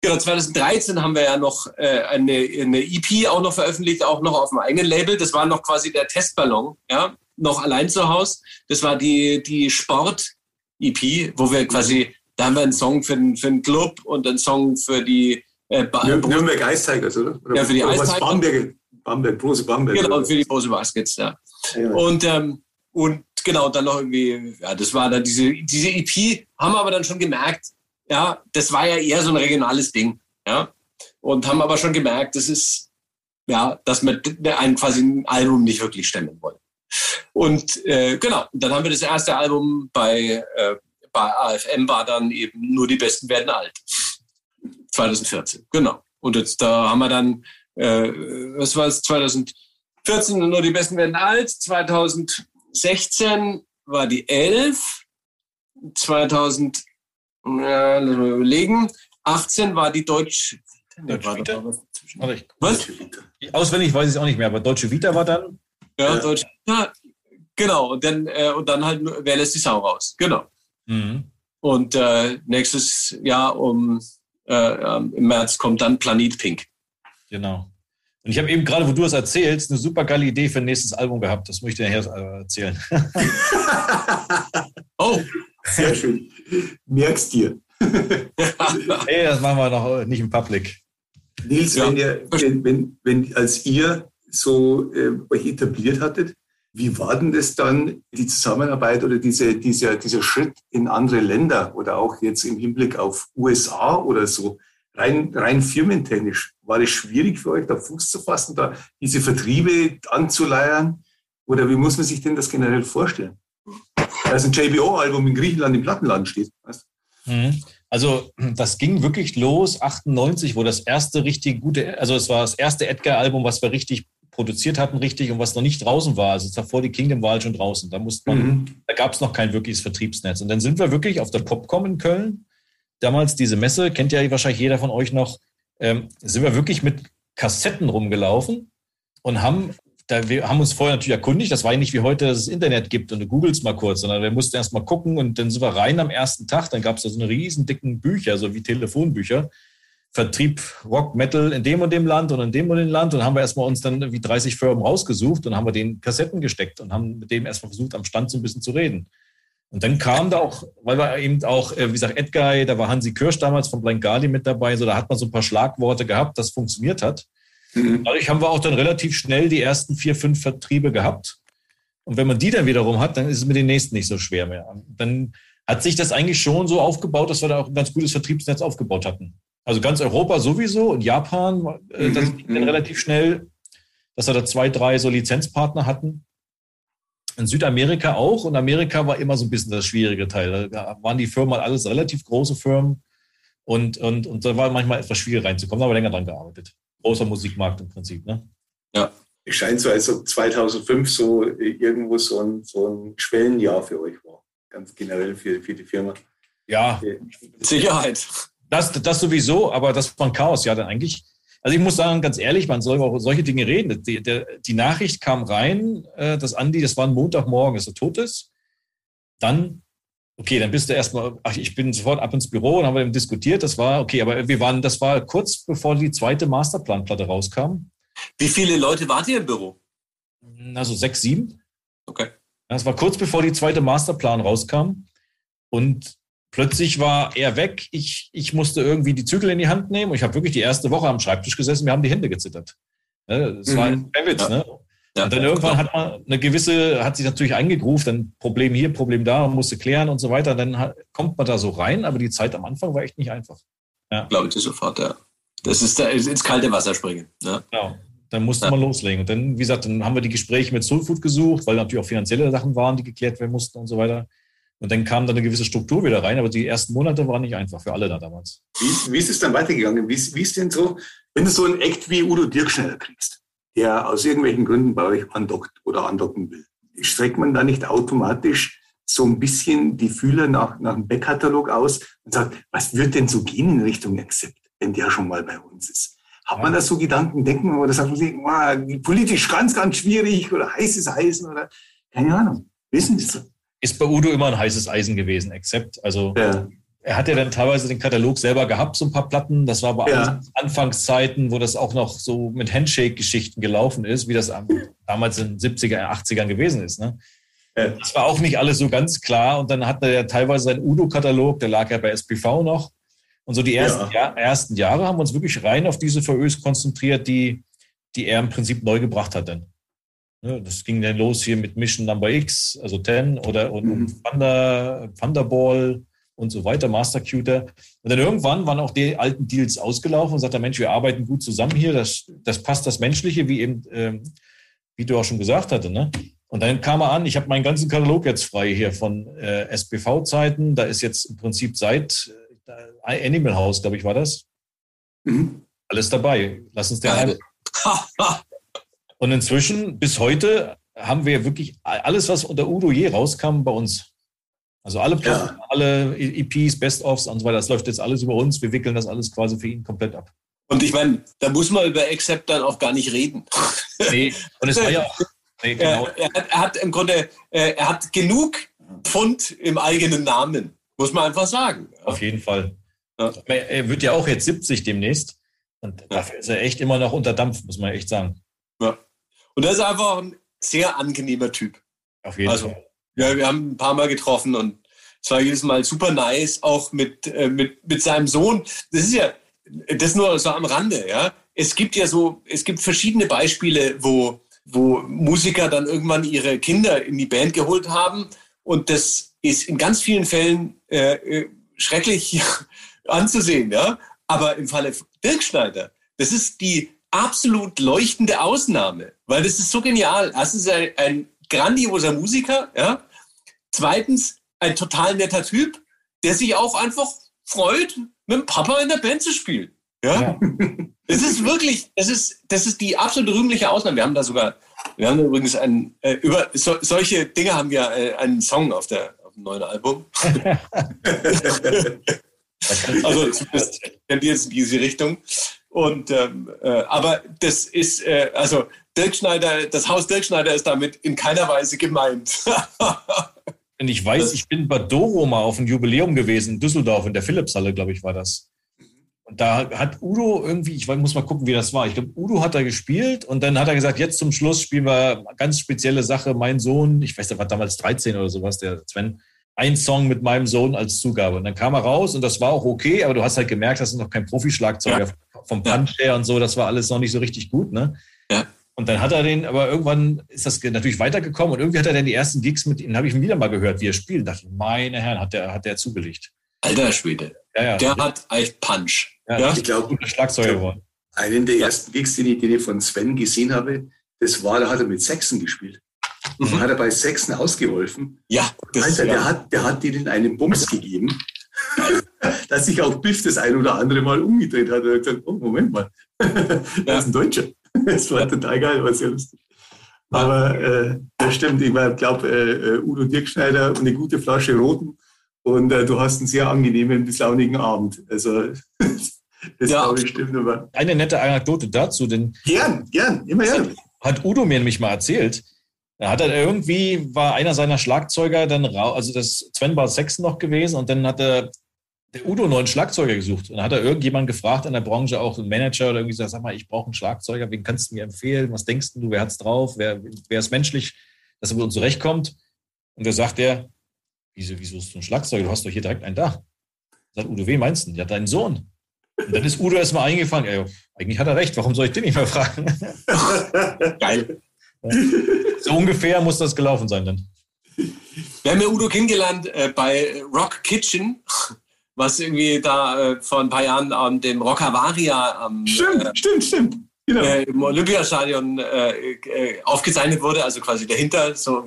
E: Genau, 2013 haben wir ja noch äh, eine, eine EP auch noch veröffentlicht, auch noch auf dem eigenen Label. Das war noch quasi der Testballon, ja, noch allein zu Hause. Das war die, die Sport-EP, wo wir quasi, da haben wir einen Song für den, für den Club und einen Song für die
C: äh, Nürnberg Ice Tigers, oder? oder?
E: Ja, für die Ice Tigers.
C: Bamberg, Bamberg, große Bamberg.
E: Genau, oder? für die große Baskets, ja. ja. Und, ähm, und genau, dann noch irgendwie, ja, das war dann diese, diese EP, haben wir aber dann schon gemerkt, ja, das war ja eher so ein regionales Ding. Ja. Und haben aber schon gemerkt, das ist, ja, dass wir ein, quasi ein Album nicht wirklich stemmen wollen. Und äh, genau, dann haben wir das erste Album bei, äh, bei AFM war dann eben nur die Besten werden alt. 2014, genau. Und jetzt da haben wir dann, äh, was war es, 2014 nur die Besten werden alt, 2016 war die 11, 2000 ja, lass mal überlegen. 18 war die Deutsche.
D: Deutsche Vita? Was? was? Auswendig weiß ich es auch nicht mehr, aber Deutsche Vita war dann.
E: Ja, äh, Deutsche Vita. Genau, und dann, äh, und dann halt, wer lässt die Sau raus? Genau. Mhm. Und äh, nächstes Jahr um, äh, im März kommt dann Planet Pink.
D: Genau. Und ich habe eben gerade, wo du es erzählst, eine super geile Idee für ein nächstes Album gehabt. Das möchte ich nachher äh, erzählen.
C: oh, sehr schön. Merkst dir.
D: hey, das machen wir noch nicht im Public.
C: Nils, ja. wenn, ihr, wenn, wenn, wenn, als ihr so äh, euch etabliert hattet, wie war denn das dann, die Zusammenarbeit oder diese, dieser, dieser Schritt in andere Länder oder auch jetzt im Hinblick auf USA oder so, rein, rein firmentechnisch? War es schwierig für euch, da Fuß zu fassen, da diese Vertriebe anzuleiern? Oder wie muss man sich denn das generell vorstellen? dass ein JBO-Album in Griechenland im Plattenladen steht. Weißt?
D: Mhm. Also das ging wirklich los 98, wo das erste richtig gute, also es war das erste Edgar-Album, was wir richtig produziert hatten, richtig und was noch nicht draußen war. Also davor die Kingdom war halt schon draußen. Da musste man, mhm. da gab es noch kein wirkliches Vertriebsnetz. Und dann sind wir wirklich auf der Popcom in Köln. Damals diese Messe, kennt ja wahrscheinlich jeder von euch noch, ähm, sind wir wirklich mit Kassetten rumgelaufen und haben da, wir haben uns vorher natürlich erkundigt, das war ja nicht wie heute, dass es Internet gibt und du googelst mal kurz, sondern wir mussten erst mal gucken und dann sind wir rein am ersten Tag, dann gab es da so eine riesen dicken Bücher, so wie Telefonbücher, Vertrieb Rock, Metal in dem und dem Land und in dem und dem Land und haben wir erstmal uns dann wie 30 Firmen rausgesucht und haben wir den Kassetten gesteckt und haben mit dem erstmal versucht, am Stand so ein bisschen zu reden. Und dann kam da auch, weil wir eben auch, äh, wie gesagt, Edguy, da war Hansi Kirsch damals von Blank Gali mit dabei, so da hat man so ein paar Schlagworte gehabt, das funktioniert hat. Mhm. Dadurch haben wir auch dann relativ schnell die ersten vier, fünf Vertriebe gehabt. Und wenn man die dann wiederum hat, dann ist es mit den nächsten nicht so schwer mehr. Dann hat sich das eigentlich schon so aufgebaut, dass wir da auch ein ganz gutes Vertriebsnetz aufgebaut hatten. Also ganz Europa sowieso und Japan, äh, mhm. das ging dann mhm. relativ schnell, dass wir da zwei, drei so Lizenzpartner hatten. In Südamerika auch und Amerika war immer so ein bisschen das schwierige Teil. Da waren die Firmen halt alles relativ große Firmen und, und, und da war manchmal etwas schwierig reinzukommen, da haben wir länger dran gearbeitet großer Musikmarkt im Prinzip. Ne?
C: Ja. Es scheint so, als ob 2005 so äh, irgendwo so ein, so ein Schwellenjahr für euch war. Ganz generell für, für die Firma.
D: Ja, Sicherheit. Das, das sowieso, aber das war ein Chaos, ja, dann eigentlich. Also ich muss sagen, ganz ehrlich, man soll über solche Dinge reden. Die, der, die Nachricht kam rein, äh, dass Andi, das war ein Montagmorgen, dass er tot ist. Dann Okay, dann bist du erstmal, ach, ich bin sofort ab ins Büro und haben wir eben diskutiert. Das war, okay, aber wir waren, das war kurz bevor die zweite Masterplanplatte rauskam.
E: Wie viele Leute wart ihr im Büro?
D: Also sechs, sieben.
E: Okay.
D: Das war kurz bevor die zweite Masterplan rauskam. Und plötzlich war er weg. Ich, ich musste irgendwie die Zügel in die Hand nehmen. Und ich habe wirklich die erste Woche am Schreibtisch gesessen. Wir haben die Hände gezittert. Das mhm. war ein Witz, ja. ne? Ja, und dann irgendwann hat man eine gewisse, hat sich natürlich eingegruft, dann Problem hier, Problem da, man musste klären und so weiter. Dann hat, kommt man da so rein, aber die Zeit am Anfang war echt nicht einfach.
E: Ja. Glaube ich dir sofort, ja. Das ist da, ins kalte Wasser springen. Ja.
D: Genau. Dann musste ja. man loslegen. Und dann, wie gesagt, dann haben wir die Gespräche mit Soulfood gesucht, weil natürlich auch finanzielle Sachen waren, die geklärt werden mussten und so weiter. Und dann kam da eine gewisse Struktur wieder rein, aber die ersten Monate waren nicht einfach für alle da damals.
C: Wie, wie ist es dann weitergegangen? Wie, wie ist denn so, wenn du so ein Act wie Udo Dirk schneller kriegst? der aus irgendwelchen Gründen bei euch andockt oder andocken will. Streckt man da nicht automatisch so ein bisschen die Fühler nach, nach dem Backkatalog aus und sagt, was wird denn so gehen in Richtung Accept, wenn der schon mal bei uns ist? Hat man da so Gedanken, denken oder sagt man sich, wow, politisch ganz, ganz schwierig oder heißes Eisen oder keine Ahnung. Wissen Sie so?
D: Ist bei Udo immer ein heißes Eisen gewesen, Accept. Also ja. er hat ja dann teilweise den Katalog selber gehabt, so ein paar Platten. Das war aber ja. Anfangszeiten, wo das auch noch so mit Handshake-Geschichten gelaufen ist, wie das damals in den 70er, 80ern gewesen ist. Ne? Das war auch nicht alles so ganz klar. Und dann hatte er teilweise seinen Udo-Katalog, der lag ja bei SPV noch. Und so die ersten, ja. Jahr, ersten Jahre haben wir uns wirklich rein auf diese VÖs konzentriert, die, die er im Prinzip neu gebracht hat dann. Ne, das ging dann los hier mit Mission Number X, also 10 oder und, mhm. Thunder, Thunderball und so weiter, Mastercuter. Und dann irgendwann waren auch die alten Deals ausgelaufen und sagte, Mensch, wir arbeiten gut zusammen hier, das, das passt das Menschliche, wie eben, ähm, wie du auch schon gesagt hatte, ne? Und dann kam er an, ich habe meinen ganzen Katalog jetzt frei hier von äh, SPV-Zeiten. Da ist jetzt im Prinzip seit äh, Animal House, glaube ich, war das. Mhm. Alles dabei. Lass uns der Und inzwischen, bis heute, haben wir wirklich alles, was unter Udo je rauskam, bei uns. Also alle Platten, ja. alle EPs, Best-ofs und so weiter, das läuft jetzt alles über uns. Wir wickeln das alles quasi für ihn komplett ab.
E: Und ich meine, da muss man über Accept dann auch gar nicht reden.
D: Nee, und es war ja auch
E: Nee, genau. er, hat, er, hat, im Grunde, äh, er hat genug Pfund im eigenen Namen, muss man einfach sagen.
D: Auf jeden Fall. Ja. Er wird ja auch jetzt 70 demnächst. Und dafür ist er echt immer noch unter Dampf, muss man echt sagen.
E: Ja. Und er ist einfach ein sehr angenehmer Typ.
D: Auf jeden also, Fall.
E: Ja, wir haben ein paar Mal getroffen und es war jedes Mal super nice, auch mit, äh, mit, mit seinem Sohn. Das ist ja, das nur so am Rande, ja. Es gibt ja so, es gibt verschiedene Beispiele, wo wo Musiker dann irgendwann ihre Kinder in die Band geholt haben. Und das ist in ganz vielen Fällen äh, äh schrecklich anzusehen. Ja? Aber im Falle Dirk Schneider, das ist die absolut leuchtende Ausnahme, weil das ist so genial. Erstens ein, ein grandioser Musiker, ja. Zweitens ein total netter Typ, der sich auch einfach freut, mit dem Papa in der Band zu spielen. Ja. ja. Es ist wirklich, das ist, das ist die absolute rühmliche Ausnahme. Wir haben da sogar, wir haben übrigens ein, äh, über so, solche Dinge haben wir äh, einen Song auf, der, auf dem neuen Album. also zumindest tendiert in diese Richtung. Und ähm, äh, aber das ist, äh, also Dirk Schneider, das Haus Dirk Schneider ist damit in keiner Weise gemeint.
D: Und ich weiß, ich bin bei Doro mal auf ein Jubiläum gewesen in Düsseldorf, in der Philipshalle, glaube ich, war das. Und da hat Udo irgendwie, ich muss mal gucken, wie das war. Ich glaube, Udo hat da gespielt und dann hat er gesagt, jetzt zum Schluss spielen wir ganz spezielle Sache. Mein Sohn, ich weiß, der war damals 13 oder sowas, der Sven, ein Song mit meinem Sohn als Zugabe. Und dann kam er raus und das war auch okay, aber du hast halt gemerkt, das ist noch kein Profischlagzeuger ja. vom Punch her und so, das war alles noch nicht so richtig gut, ne? Ja. Und dann hat er den, aber irgendwann ist das natürlich weitergekommen und irgendwie hat er dann die ersten Gigs mit ihm, habe ich ihn wieder mal gehört, wie er spielt. Und dachte, meine Herren, hat der, hat der zugelegt.
E: Alter Schwede. Ja, ja. Der hat echt Punch.
C: Ja, ja? Ich glaube, Schlagzeuger geworden. Einen der ersten Gigs, den ich, den ich von Sven gesehen habe, das war, da hat er mit Sechsen gespielt. Mhm. hat er bei Sechsen ausgeholfen.
E: Ja,
C: das Alter, ja. der hat, der hat denen einen Bums gegeben, dass sich auch Biff das ein oder andere Mal umgedreht hat. Und gesagt, oh, Moment mal, das ist ein Deutscher. Das war total geil, war sehr lustig. Aber äh, das stimmt, ich glaube, äh, äh, Udo Dirkschneider und eine gute Flasche Roten und äh, du hast einen sehr angenehmen bis launigen Abend. Also
D: Das ja, glaube ich stimmt aber. Eine nette Anekdote dazu, denn.
C: Gern, gern, immer gern.
D: Hat Udo mir nämlich mal erzählt. Da hat er irgendwie, war einer seiner Schlagzeuger dann raus, also das Sven war Sechsen noch gewesen und dann hat er der Udo einen neuen Schlagzeuger gesucht. Und dann hat er irgendjemand gefragt in der Branche, auch ein Manager oder irgendwie gesagt, sag mal, ich brauche einen Schlagzeuger, wen kannst du mir empfehlen? Was denkst du, wer hat's drauf? Wer, wer ist menschlich, dass er mit uns zurechtkommt? Und da sagt er, wieso, wieso ist du einen Schlagzeuger? Du hast doch hier direkt einen da. Sagt Udo, wen meinst du? Ja, deinen Sohn. Und dann ist Udo erstmal eingefallen, ey, eigentlich hat er recht, warum soll ich den nicht mehr fragen? Geil. So ungefähr muss das gelaufen sein dann.
E: Wir haben ja Udo kennengelernt äh, bei Rock Kitchen, was irgendwie da äh, vor ein paar Jahren an dem Rock Avaria am
C: stimmt, äh, stimmt, stimmt.
E: Genau. Äh, im Olympiastadion äh, äh, aufgezeichnet wurde, also quasi dahinter, so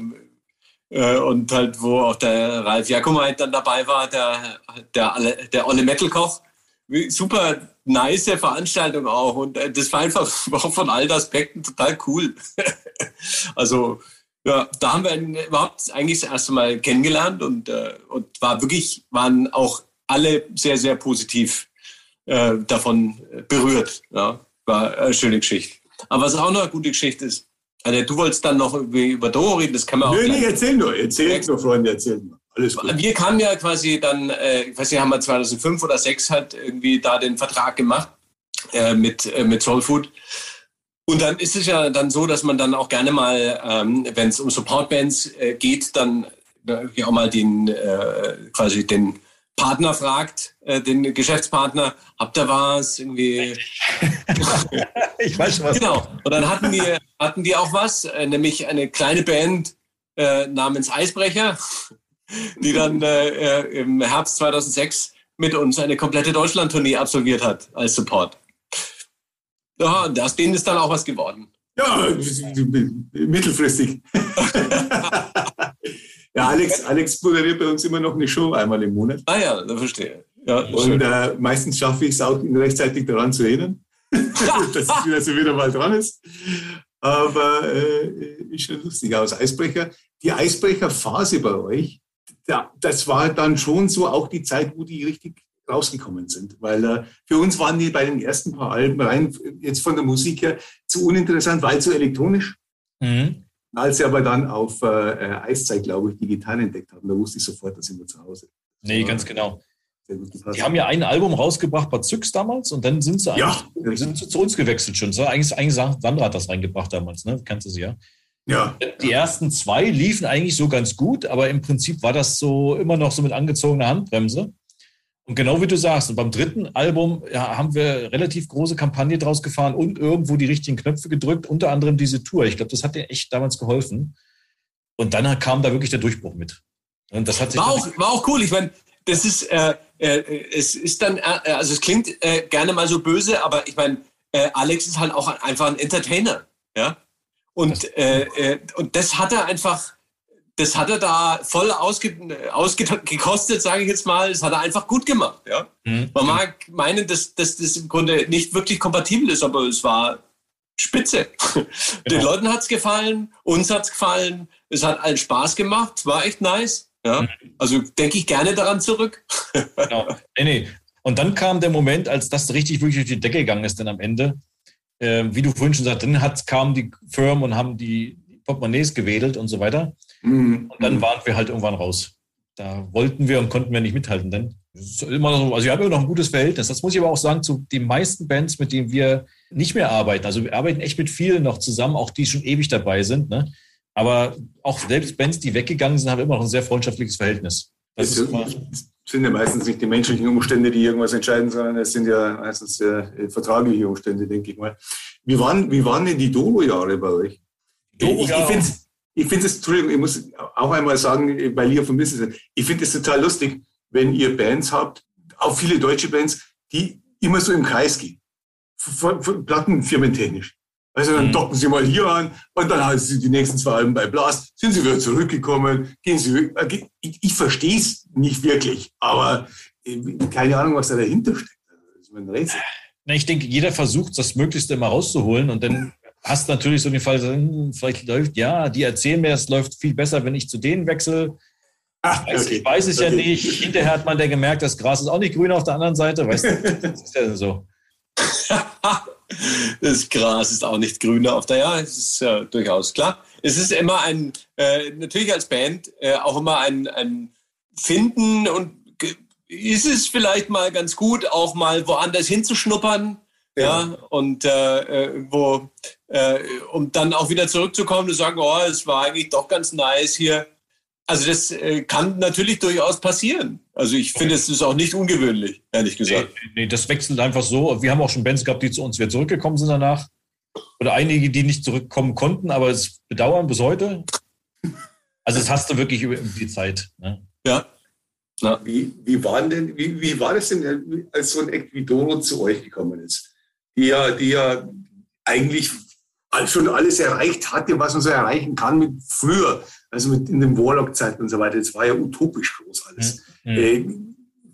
E: und halt, wo auch der Ralf Jakomait dann dabei war, der, der, der Olle Metal-Koch super nice Veranstaltung auch. Und äh, das war einfach von allen Aspekten total cool. also, ja, da haben wir überhaupt eigentlich das erste Mal kennengelernt und, äh, und war wirklich, waren auch alle sehr, sehr positiv äh, davon berührt. Ja, war eine schöne Geschichte. Aber was auch noch eine gute Geschichte ist, also du wolltest dann noch über Doro reden, das kann man auch.
C: Nö, nee, erzähl nur, erzähl nur, Freunde, erzähl nur.
E: Alles gut. Wir kamen ja quasi dann, äh, ich weiß nicht, haben wir 2005 oder 2006 halt irgendwie da den Vertrag gemacht äh, mit, äh, mit Soul Food. Und dann ist es ja dann so, dass man dann auch gerne mal, ähm, wenn es um Supportbands äh, geht, dann äh, auch mal den äh, quasi den Partner fragt, äh, den Geschäftspartner, habt ihr was? Irgendwie.
D: ich weiß schon was.
E: Genau. Und dann hatten die, hatten die auch was, äh, nämlich eine kleine Band äh, namens Eisbrecher, die dann äh, äh im Herbst 2006 mit uns eine komplette Deutschland-Tournee absolviert hat als Support. Ja, und aus denen ist dann auch was geworden.
C: Ja, mittelfristig. ja, Alex, Alex moderiert bei uns immer noch eine Show einmal im Monat.
E: Ah ja, da verstehe.
C: Ja, und äh, meistens schaffe ich es auch, ihn rechtzeitig daran zu erinnern, dass es wieder, wieder mal dran ist. Aber äh, ist schon lustig aus Eisbrecher. Die Eisbrecherphase bei euch, ja, das war dann schon so auch die Zeit, wo die richtig rausgekommen sind. Weil äh, für uns waren die bei den ersten paar Alben rein, jetzt von der Musik her, zu uninteressant, weil zu elektronisch. Mhm. Als sie aber dann auf äh, äh Eiszeit, glaube ich, digital entdeckt haben, da wusste ich sofort, dass sind wir zu Hause.
D: Nee, ganz genau. Die haben ja ein Album rausgebracht bei Zyx damals und dann sind sie eigentlich ja, sind sie zu uns gewechselt schon. So, eigentlich, eigentlich Sandra hat das reingebracht damals, ne? Kannst du sie ja.
C: Ja.
D: Die ersten zwei liefen eigentlich so ganz gut, aber im Prinzip war das so immer noch so mit angezogener Handbremse. Und genau wie du sagst, und beim dritten Album ja, haben wir relativ große Kampagne draus gefahren und irgendwo die richtigen Knöpfe gedrückt, unter anderem diese Tour. Ich glaube, das hat dir echt damals geholfen. Und dann kam da wirklich der Durchbruch mit. Und das hat sich
E: war, auch, war auch cool. Ich meine, das ist, äh, äh, es ist dann, äh, also es klingt äh, gerne mal so böse, aber ich meine, äh, Alex ist halt auch einfach ein Entertainer. Ja. Und, äh, und das hat er einfach das hat er da voll ausge, ausgekostet, sage ich jetzt mal. Das hat er einfach gut gemacht. Ja? Mhm. Man mag meinen, dass, dass das im Grunde nicht wirklich kompatibel ist, aber es war spitze. Genau. Den Leuten hat es gefallen, uns hat es gefallen, es hat allen Spaß gemacht, war echt nice. Ja? Mhm. Also denke ich gerne daran zurück.
D: genau. Nee, nee. Und dann kam der Moment, als das richtig wirklich durch die Decke gegangen ist, dann am Ende. Äh, wie du vorhin schon sagst, dann hat, kamen die Firmen und haben die Portemonnaies gewedelt und so weiter. Mhm. Und dann waren wir halt irgendwann raus. Da wollten wir und konnten wir nicht mithalten. Denn immer so, also wir haben immer noch ein gutes Verhältnis. Das muss ich aber auch sagen zu den meisten Bands, mit denen wir nicht mehr arbeiten. Also wir arbeiten echt mit vielen noch zusammen, auch die schon ewig dabei sind. Ne? Aber auch selbst Bands, die weggegangen sind, haben immer noch ein sehr freundschaftliches Verhältnis.
C: Das es sind ja meistens nicht die menschlichen Umstände, die irgendwas entscheiden, sondern es sind ja meistens äh, vertragliche Umstände, denke ich mal. Wie waren, wie waren denn die Dolo-Jahre bei euch?
D: Dolo ich, ich finde
C: ich finde es, Entschuldigung, ich muss auch einmal sagen, bei Lia von Business, ich finde es total lustig, wenn ihr Bands habt, auch viele deutsche Bands, die immer so im Kreis gehen. Plattenfirmentechnisch. Also dann mhm. docken sie mal hier an und dann haben sie die nächsten zwei Alben bei Blast, sind sie wieder zurückgekommen, gehen sie äh, Ich, ich verstehe es nicht wirklich, aber äh, keine Ahnung, was da dahinter steckt. Das ist
D: ein Rätsel. Ich denke, jeder versucht, das Möglichste immer rauszuholen und dann hast natürlich so den Fall, hm, vielleicht läuft, ja, die erzählen mir, es läuft viel besser, wenn ich zu denen wechsle. Ach, okay. Ich weiß es okay. ja nicht. Hinterher hat man dann gemerkt, das Gras ist auch nicht grün auf der anderen Seite. Weißt du, das ist ja so.
E: das Gras ist auch nicht grüner auf der, ja, es ist ja durchaus klar. Es ist immer ein, äh, natürlich als Band, äh, auch immer ein, ein Finden und ist es vielleicht mal ganz gut, auch mal woanders hinzuschnuppern. Ja, ja und äh, äh wo äh, um dann auch wieder zurückzukommen und sagen, oh, es war eigentlich doch ganz nice hier. Also das äh, kann natürlich durchaus passieren. Also ich finde, es ist auch nicht ungewöhnlich, ehrlich gesagt.
D: Nee, nee, das wechselt einfach so. Wir haben auch schon Bands gehabt, die zu uns wieder zurückgekommen sind danach. Oder einige, die nicht zurückkommen konnten, aber es bedauern bis heute. Also das hast du wirklich über die Zeit. Ne?
E: Ja.
C: ja. Wie, wie, waren denn, wie, wie war das denn, als so ein Act wie Dono zu euch gekommen ist? Die ja, die ja eigentlich schon alles erreicht hatte, was man so erreichen kann mit früher, also mit in den Warlock-Zeiten und so weiter. Das war ja utopisch groß alles. Mhm. Äh,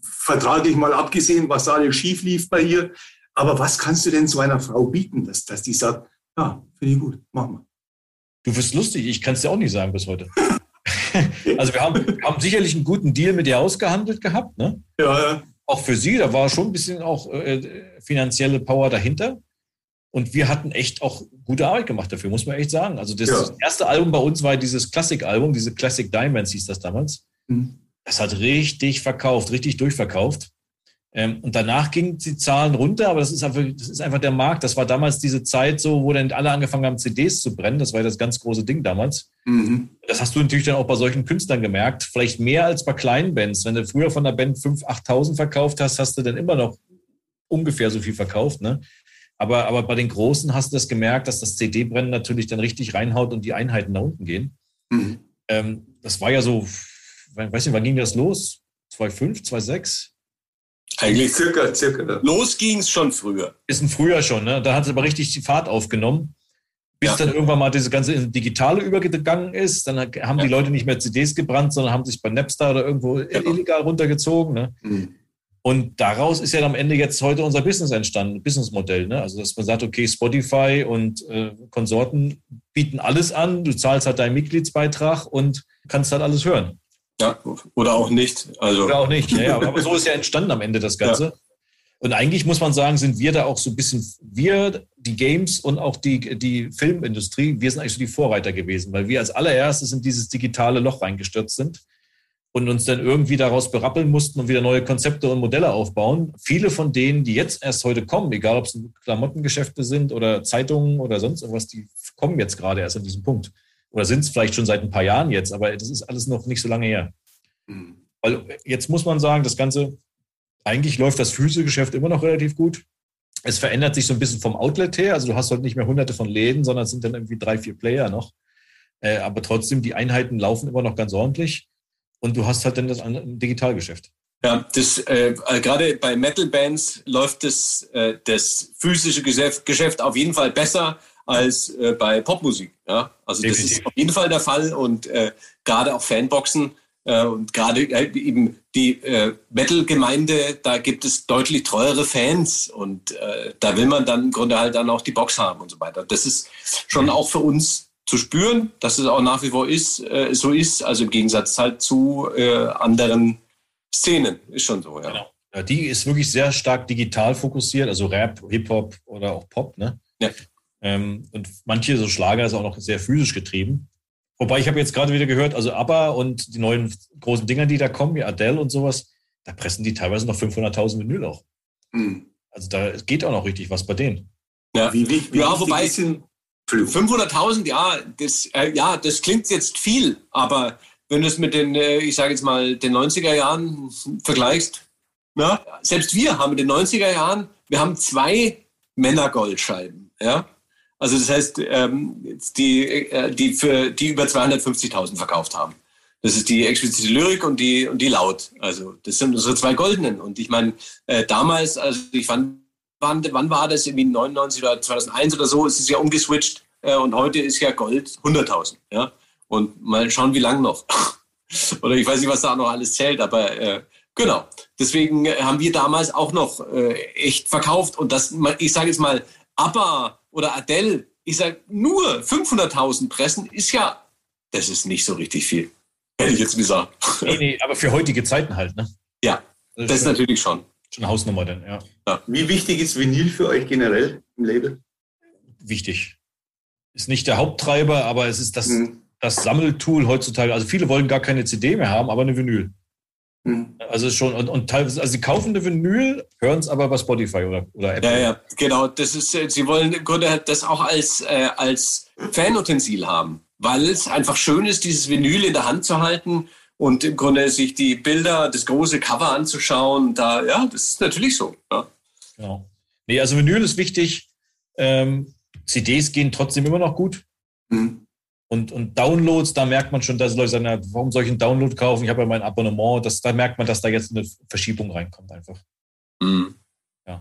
C: vertraglich mal abgesehen, was da alles schief lief bei ihr. Aber was kannst du denn so einer Frau bieten, dass, dass die sagt, ja, finde ich gut, mach mal.
D: Du wirst lustig, ich kann es dir auch nicht sagen bis heute. also wir haben, haben sicherlich einen guten Deal mit ihr ausgehandelt gehabt. Ne?
C: Ja, ja.
D: Auch für sie, da war schon ein bisschen auch äh, finanzielle Power dahinter. Und wir hatten echt auch gute Arbeit gemacht dafür, muss man echt sagen. Also das, ja. erste Album bei uns war dieses Klassik-Album, diese Classic Diamonds hieß das damals. Mhm. Das hat richtig verkauft, richtig durchverkauft. Ähm, und danach gingen die Zahlen runter, aber das ist, einfach, das ist einfach der Markt. Das war damals diese Zeit so, wo dann alle angefangen haben, CDs zu brennen. Das war das ganz große Ding damals. Mhm. Das hast du natürlich dann auch bei solchen Künstlern gemerkt. Vielleicht mehr als bei kleinen Bands. Wenn du früher von der Band 5.000, 8.000 verkauft hast, hast du dann immer noch ungefähr so viel verkauft. Ne? Aber, aber bei den Großen hast du das gemerkt, dass das CD-Brennen natürlich dann richtig reinhaut und die Einheiten nach unten gehen. Mhm. Ähm, das war ja so, weiß nicht, wann ging das los? 2,5, 2,6?
E: Eigentlich circa, circa. Los ging es schon früher.
D: Ist ein Frühjahr schon, ne? Da hat es aber richtig die Fahrt aufgenommen. Bis ja. dann irgendwann mal diese ganze Digitale übergegangen ist, dann haben ja. die Leute nicht mehr CDs gebrannt, sondern haben sich bei Napster oder irgendwo genau. illegal runtergezogen. Ne? Mhm. Und daraus ist ja am Ende jetzt heute unser Business entstanden, Businessmodell. Ne? Also, dass man sagt, okay, Spotify und äh, Konsorten bieten alles an, du zahlst halt deinen Mitgliedsbeitrag und kannst halt alles hören.
E: Ja, oder auch nicht. Also.
D: Oder auch nicht, ja, aber so ist ja entstanden am Ende das Ganze. Ja. Und eigentlich muss man sagen, sind wir da auch so ein bisschen, wir, die Games und auch die, die Filmindustrie, wir sind eigentlich so die Vorreiter gewesen, weil wir als allererstes in dieses digitale Loch reingestürzt sind und uns dann irgendwie daraus berappeln mussten und wieder neue Konzepte und Modelle aufbauen. Viele von denen, die jetzt erst heute kommen, egal ob es Klamottengeschäfte sind oder Zeitungen oder sonst irgendwas, die kommen jetzt gerade erst an diesem Punkt. Oder sind es vielleicht schon seit ein paar Jahren jetzt, aber das ist alles noch nicht so lange her. Mhm. Weil jetzt muss man sagen, das Ganze, eigentlich läuft das physische Geschäft immer noch relativ gut. Es verändert sich so ein bisschen vom Outlet her. Also du hast heute nicht mehr hunderte von Läden, sondern es sind dann irgendwie drei, vier Player noch. Äh, aber trotzdem, die Einheiten laufen immer noch ganz ordentlich und du hast halt dann das Digitalgeschäft.
E: Ja, das äh, äh, gerade bei Metal-Bands läuft das, äh, das physische Geschäft, Geschäft auf jeden Fall besser als äh, bei Popmusik. Ja? Also Definitiv. das ist auf jeden Fall der Fall und äh, gerade auch Fanboxen äh, und gerade äh, eben die äh, Metal-Gemeinde, da gibt es deutlich teure Fans und äh, da will man dann im Grunde halt dann auch die Box haben und so weiter. Das ist schon auch für uns zu spüren, dass es auch nach wie vor ist, äh, so ist, also im Gegensatz halt zu äh, anderen Szenen, ist schon so, ja. Genau.
D: Ja, die ist wirklich sehr stark digital fokussiert, also Rap, Hip-Hop oder auch Pop, ne? Ja. Ähm, und manche so Schlager ist auch noch sehr physisch getrieben. Wobei ich habe jetzt gerade wieder gehört, also ABBA und die neuen großen Dinger, die da kommen, wie Adele und sowas, da pressen die teilweise noch 500.000 Vinyl auch. Mhm. Also da geht auch noch richtig was bei denen.
E: Ja, wie, wie, wie ja wobei, sind, 500.000, ja, das, äh, ja, das klingt jetzt viel, aber wenn du es mit den, äh, ich sage jetzt mal, den 90er Jahren vergleichst, na, selbst wir haben in den 90er Jahren, wir haben zwei Männergoldscheiben, ja. Also das heißt, ähm, die, äh, die, für, die über 250.000 verkauft haben. Das ist die explizite Lyrik und die, und die Laut. Also das sind unsere zwei goldenen. Und ich meine, äh, damals, also ich fand, wann, wann war das? Irgendwie 99 oder 2001 oder so, ist es ja umgeswitcht. Äh, und heute ist ja Gold 100.000. Ja? Und mal schauen, wie lang noch. oder ich weiß nicht, was da noch alles zählt, aber äh, genau. Deswegen äh, haben wir damals auch noch äh, echt verkauft. Und das, ich sage jetzt mal, ABBA oder Adele, ich sage nur 500.000 Pressen ist ja, das ist nicht so richtig viel. Hätte ich jetzt gesagt.
D: Nee, nee, aber für heutige Zeiten halt, ne?
E: Ja, das, das ist natürlich schon.
D: Schon Hausnummer dann, ja. ja.
C: Wie wichtig ist Vinyl für euch generell im Label?
D: Wichtig. Ist nicht der Haupttreiber, aber es ist das, mhm. das Sammeltool heutzutage. Also viele wollen gar keine CD mehr haben, aber eine Vinyl. Mhm. Also schon, und, und teilweise, also sie kaufen eine Vinyl, hören es aber bei Spotify oder, oder
E: Apple. Ja, ja, genau. Das ist, äh, sie wollen im Grunde das auch als, äh, als Fanutensil haben, weil es einfach schön ist, dieses Vinyl in der Hand zu halten und im Grunde sich die Bilder, das große Cover anzuschauen. Da, ja, das ist natürlich so. Ja.
D: Genau. Nee, also Vinyl ist wichtig. Ähm, CDs gehen trotzdem immer noch gut. Mhm. Und, und Downloads, da merkt man schon, dass Leute sagen, na, warum soll ich einen Download kaufen? Ich habe ja mein Abonnement. Das, da merkt man, dass da jetzt eine Verschiebung reinkommt einfach. Mhm. Ja.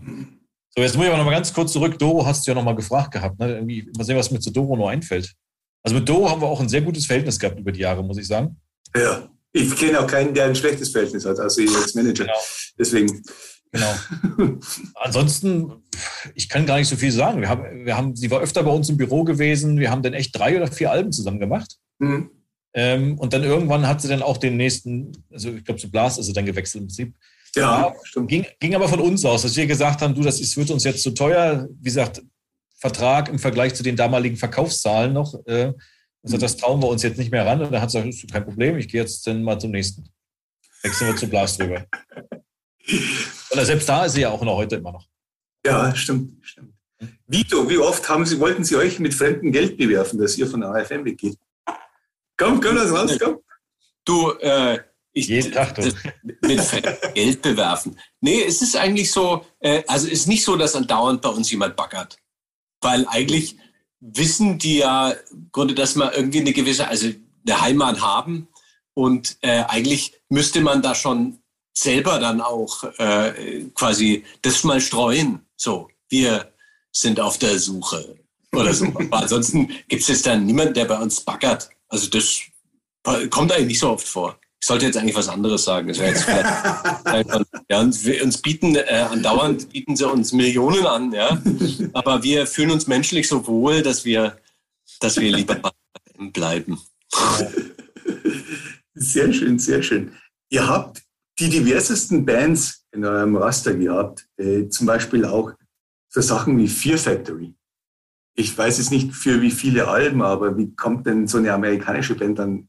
D: So, jetzt muss ich aber noch mal ganz kurz zurück. Doro hast du ja noch mal gefragt gehabt. Ne? Irgendwie, mal sehen, was mir zu Doro noch einfällt. Also mit Doro haben wir auch ein sehr gutes Verhältnis gehabt über die Jahre, muss ich sagen.
C: Ja, ich kenne auch keinen, der ein schlechtes Verhältnis hat, also ich als Manager. Genau. Deswegen.
D: Genau. Ansonsten, ich kann gar nicht so viel sagen. Wir haben, wir haben, sie war öfter bei uns im Büro gewesen. Wir haben dann echt drei oder vier Alben zusammen gemacht. Mhm. Ähm, und dann irgendwann hat sie dann auch den nächsten, also ich glaube, zu Blas ist sie dann gewechselt im Prinzip. Ja, ja ging, ging aber von uns aus, dass wir gesagt haben, du, das ist, wird uns jetzt zu teuer. Wie gesagt, Vertrag im Vergleich zu den damaligen Verkaufszahlen noch. Äh, also das trauen wir uns jetzt nicht mehr ran. Und da hat sie gesagt, kein Problem, ich gehe jetzt dann mal zum nächsten. Wechseln wir zu Blas drüber. Oder selbst da ist sie ja auch noch heute immer noch.
C: Ja, stimmt, stimmt. Vito, wie oft haben Sie, wollten Sie euch mit fremdem Geld bewerfen, dass ihr von der AFM weggeht? Komm, komm, das raus, komm.
E: Du, äh, ich,
D: Jeden Tag, du.
E: mit Geld bewerfen. Nee, es ist eigentlich so, äh, also es ist nicht so, dass andauernd bei uns jemand baggert. Weil eigentlich wissen die ja im Grunde, dass wir irgendwie eine gewisse, also eine Heimat haben. Und äh, eigentlich müsste man da schon selber dann auch äh, quasi das mal streuen. So, wir sind auf der Suche oder so. Aber ansonsten gibt es jetzt dann niemanden, der bei uns baggert. Also das kommt eigentlich nicht so oft vor. Ich sollte jetzt eigentlich was anderes sagen. Das wäre jetzt vielleicht, ja, uns, uns bieten äh, andauernd bieten sie uns Millionen an, ja. Aber wir fühlen uns menschlich so wohl, dass wir, dass wir lieber bleiben.
C: Sehr schön, sehr schön. Ihr habt die diversesten Bands in eurem Raster gehabt, äh, zum Beispiel auch so Sachen wie Fear Factory. Ich weiß jetzt nicht für wie viele Alben, aber wie kommt denn so eine amerikanische Band dann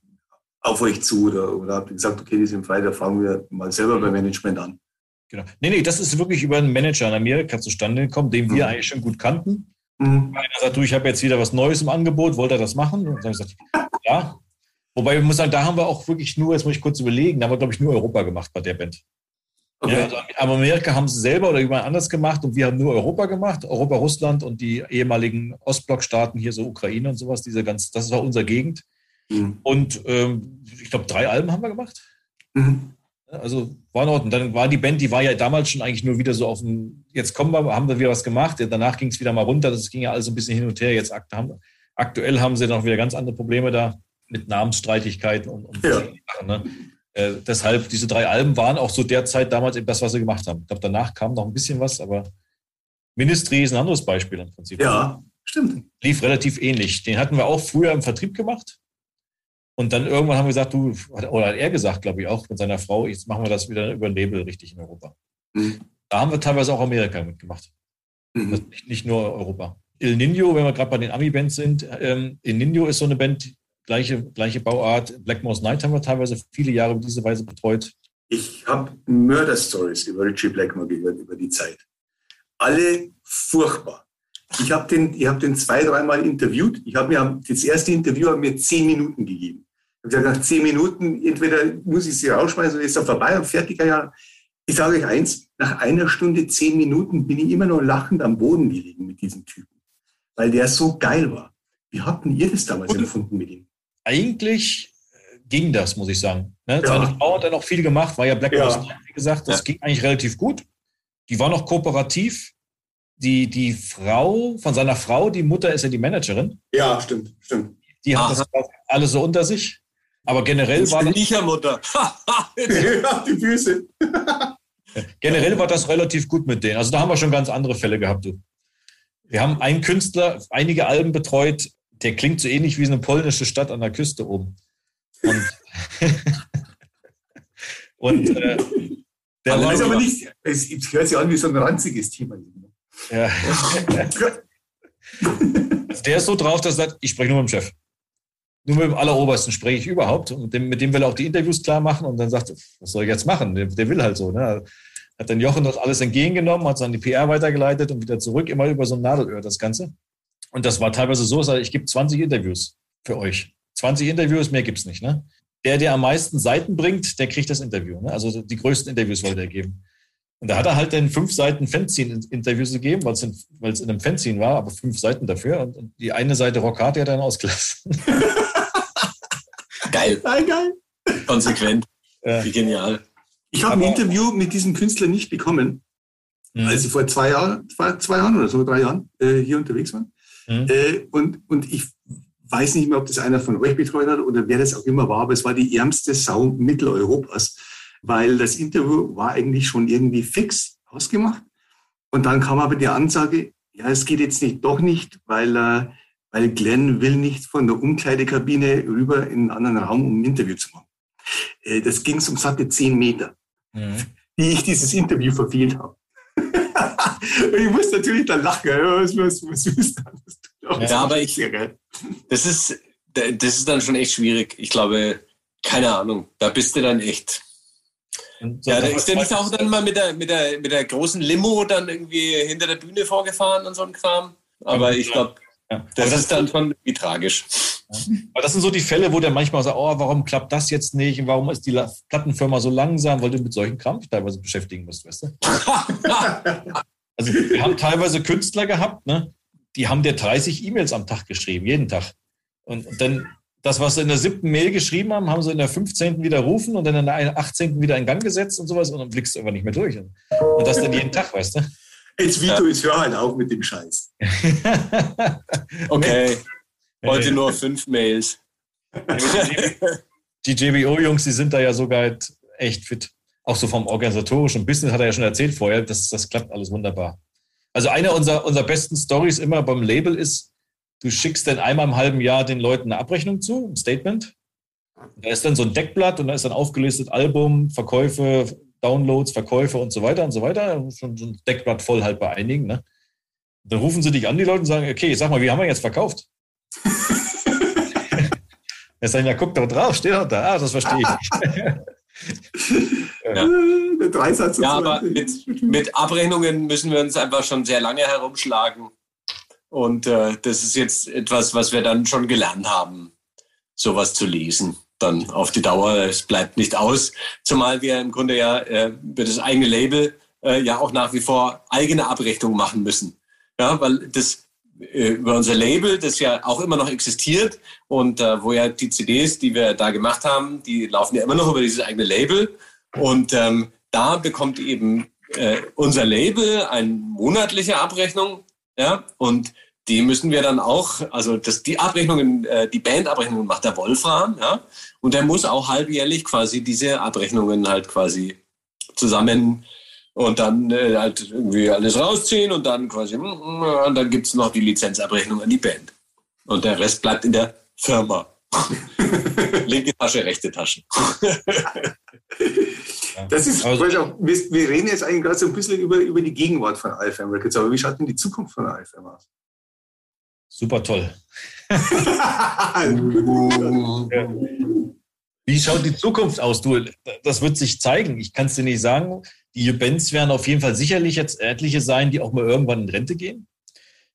C: auf euch zu? Oder, oder habt ihr gesagt, okay, die sind frei, da fangen wir mal selber beim Management an?
D: Genau. Nee, nee, das ist wirklich über einen Manager in Amerika zustande gekommen, den wir mhm. eigentlich schon gut kannten. Mhm. Einer sagt, du, ich habe jetzt wieder was Neues im Angebot, wollte er das machen? Und dann habe ich gesagt, ja, Wobei ich muss sagen, da haben wir auch wirklich nur, jetzt muss ich kurz überlegen, da haben wir, glaube ich, nur Europa gemacht bei der Band. Okay. Ja, also, aber Amerika haben sie selber oder jemand anders gemacht und wir haben nur Europa gemacht, Europa, Russland und die ehemaligen Ostblockstaaten, hier so Ukraine und sowas, diese ganz, das war unser Gegend. Mhm. Und ähm, ich glaube, drei Alben haben wir gemacht. Mhm. Also war in Ordnung. Dann war die Band, die war ja damals schon eigentlich nur wieder so auf dem, jetzt kommen wir, haben wir wieder was gemacht, danach ging es wieder mal runter, das ging ja alles ein bisschen hin und her. Jetzt aktuell haben sie noch wieder ganz andere Probleme da mit Namensstreitigkeiten und, und ja. Sachen. Ne? Äh, deshalb, diese drei Alben waren auch so derzeit damals eben das, was sie gemacht haben. Ich glaube, danach kam noch ein bisschen was, aber Ministry ist ein anderes Beispiel im Prinzip.
C: Ja, stimmt.
D: Lief relativ ähnlich. Den hatten wir auch früher im Vertrieb gemacht. Und dann irgendwann haben wir gesagt, du, oder hat er gesagt, glaube ich, auch mit seiner Frau, jetzt machen wir das wieder über den Label richtig in Europa. Mhm. Da haben wir teilweise auch Amerika mitgemacht. Mhm. Nicht, nur Europa. Il Nino, wenn wir gerade bei den Ami-Bands sind, ähm, Il Nino ist so eine Band, gleiche, gleiche Bauart. Black Mouse Night haben wir teilweise viele Jahre auf diese Weise betreut.
C: Ich habe Mörder-Stories über Richie Blackmore gehört über die Zeit. Alle furchtbar. Ich habe den, ich hab den zwei, dreimal interviewt. Ich habe mir das erste Interview hat mir zehn Minuten gegeben. Habe gesagt, nach zehn Minuten, entweder muss ich sie rausschmeißen oder ist er vorbei und fertig. Ja. Ich sage euch eins, nach einer Stunde, zehn Minuten bin ich immer noch lachend am Boden gelegen mit diesem Typen, weil der so geil war. Wie habt ihr das damals empfunden mit ihm?
D: eigentlich äh, ging das, muss ich sagen. Ne? Ja. Seine Frau hat dann auch viel gemacht, war ja Black ja. wie gesagt, das ja. ging eigentlich relativ gut. Die war noch kooperativ. Die, die Frau von seiner Frau, die Mutter ist ja die Managerin.
C: Ja, stimmt, stimmt.
D: Die hat das alles so unter sich. Aber generell
E: ich
D: war
E: das. Mutter.
C: ja, die Füße.
D: generell war das relativ gut mit denen. Also da haben wir schon ganz andere Fälle gehabt. Wir haben einen Künstler, einige Alben betreut, der klingt so ähnlich wie eine polnische Stadt an der Küste oben. Und, und äh,
C: der aber war aber nicht, es, hört sich an wie so ein ranziges Thema. Ja.
D: also der ist so drauf, dass er sagt, ich spreche nur mit dem Chef. Nur mit dem Allerobersten spreche ich überhaupt. Und dem, mit dem will er auch die Interviews klar machen und dann sagt, was soll ich jetzt machen? Der, der will halt so. Ne? Hat dann Jochen das alles entgegengenommen, hat es an die PR weitergeleitet und wieder zurück, immer über so ein Nadelöhr das Ganze. Und das war teilweise so, ich gebe 20 Interviews für euch. 20 Interviews, mehr gibt es nicht. Ne? Der, der am meisten Seiten bringt, der kriegt das Interview. Ne? Also die größten Interviews wollte er geben. Und da hat er halt dann fünf Seiten Fanzine-Interviews gegeben, weil es in, in einem Fanzine war, aber fünf Seiten dafür. Und, und die eine Seite Rock hat er dann ausgelassen.
E: geil.
C: Nein, geil.
E: Konsequent. Ja. Wie genial.
C: Ich habe ein Interview mit diesem Künstler nicht bekommen, mhm. als ich vor zwei Jahren, zwei Jahren oder so, drei Jahren äh, hier unterwegs war. Mhm. Äh, und, und ich weiß nicht mehr, ob das einer von euch betreut hat oder wer das auch immer war, aber es war die ärmste Sau Mitteleuropas, weil das Interview war eigentlich schon irgendwie fix ausgemacht. Und dann kam aber die Ansage, ja, es geht jetzt nicht, doch nicht, weil, äh, weil Glenn will nicht von der Umkleidekabine rüber in einen anderen Raum, um ein Interview zu machen. Äh, das ging um satte zehn Meter, mhm. die ich dieses Interview verfehlt habe. ich muss natürlich dann lachen. Was, was, was
E: ist das? Ja, aber ich, das ist, das ist dann schon echt schwierig. Ich glaube, keine Ahnung, da bist du dann echt, So ja, da ist der nicht auch dann mal mit der, mit, der, mit der großen Limo dann irgendwie hinter der Bühne vorgefahren und so ein Kram. Aber ich glaube, ja. das, das, ist dann schon irgendwie tragisch.
D: Aber das sind so die Fälle, wo der manchmal sagt, oh, warum klappt das jetzt nicht? Warum ist die Plattenfirma so langsam? Weil du mit solchen Kram teilweise beschäftigen musst, weißt du? also wir haben teilweise Künstler gehabt, ne? die haben dir 30 E-Mails am Tag geschrieben, jeden Tag. Und, und dann das, was sie in der siebten Mail geschrieben haben, haben sie in der 15. widerrufen und dann in der 18. wieder in Gang gesetzt und sowas und dann blickst du einfach nicht mehr durch. Und das dann jeden Tag, weißt du?
C: Jetzt Vito, ja. ich höre halt auch mit dem Scheiß.
E: okay. Heute nur fünf Mails.
D: Die JBO-Jungs, die sind da ja sogar echt fit. Auch so vom organisatorischen Business hat er ja schon erzählt vorher, das, das klappt alles wunderbar. Also eine unserer, unserer besten Stories immer beim Label ist, du schickst dann einmal im halben Jahr den Leuten eine Abrechnung zu, ein Statement. Da ist dann so ein Deckblatt und da ist dann aufgelistet Album, Verkäufe, Downloads, Verkäufe und so weiter und so weiter. Schon so ein Deckblatt voll halt bei einigen. Ne? Dann rufen sie dich an, die Leute, und sagen, okay, sag mal, wie haben wir jetzt verkauft? Jetzt sagen, ja, guck doch drauf, steht doch da. Ah, das verstehe ich
E: ja. Der Dreisatz ja, aber mit, mit Abrechnungen müssen wir uns einfach schon sehr lange herumschlagen. Und äh, das ist jetzt etwas, was wir dann schon gelernt haben, sowas zu lesen. Dann auf die Dauer, es bleibt nicht aus. Zumal wir im Grunde ja äh, für das eigene Label äh, ja auch nach wie vor eigene Abrechnungen machen müssen. Ja, weil das äh, über unser Label, das ja auch immer noch existiert und äh, wo ja die CDs, die wir da gemacht haben, die laufen ja immer noch über dieses eigene Label. Und ähm, da bekommt eben äh, unser Label eine monatliche Abrechnung ja, und die müssen wir dann auch, also das, die Abrechnungen, äh, die Bandabrechnungen macht der Wolfram, ja, und der muss auch halbjährlich quasi diese Abrechnungen halt quasi zusammen und dann äh, halt irgendwie alles rausziehen und dann quasi, mm, mm, und dann gibt es noch die Lizenzabrechnung an die Band. Und der Rest bleibt in der Firma. Linke Tasche, rechte Tasche.
C: Das ist, also, auch, wir, wir, reden jetzt eigentlich gerade so ein bisschen über, über die Gegenwart von IFM Records, aber wie schaut denn die Zukunft von IFM aus?
D: Super toll. Wie schaut die Zukunft aus? Du, das wird sich zeigen. Ich kann es dir nicht sagen. Die Bands werden auf jeden Fall sicherlich jetzt etliche sein, die auch mal irgendwann in Rente gehen.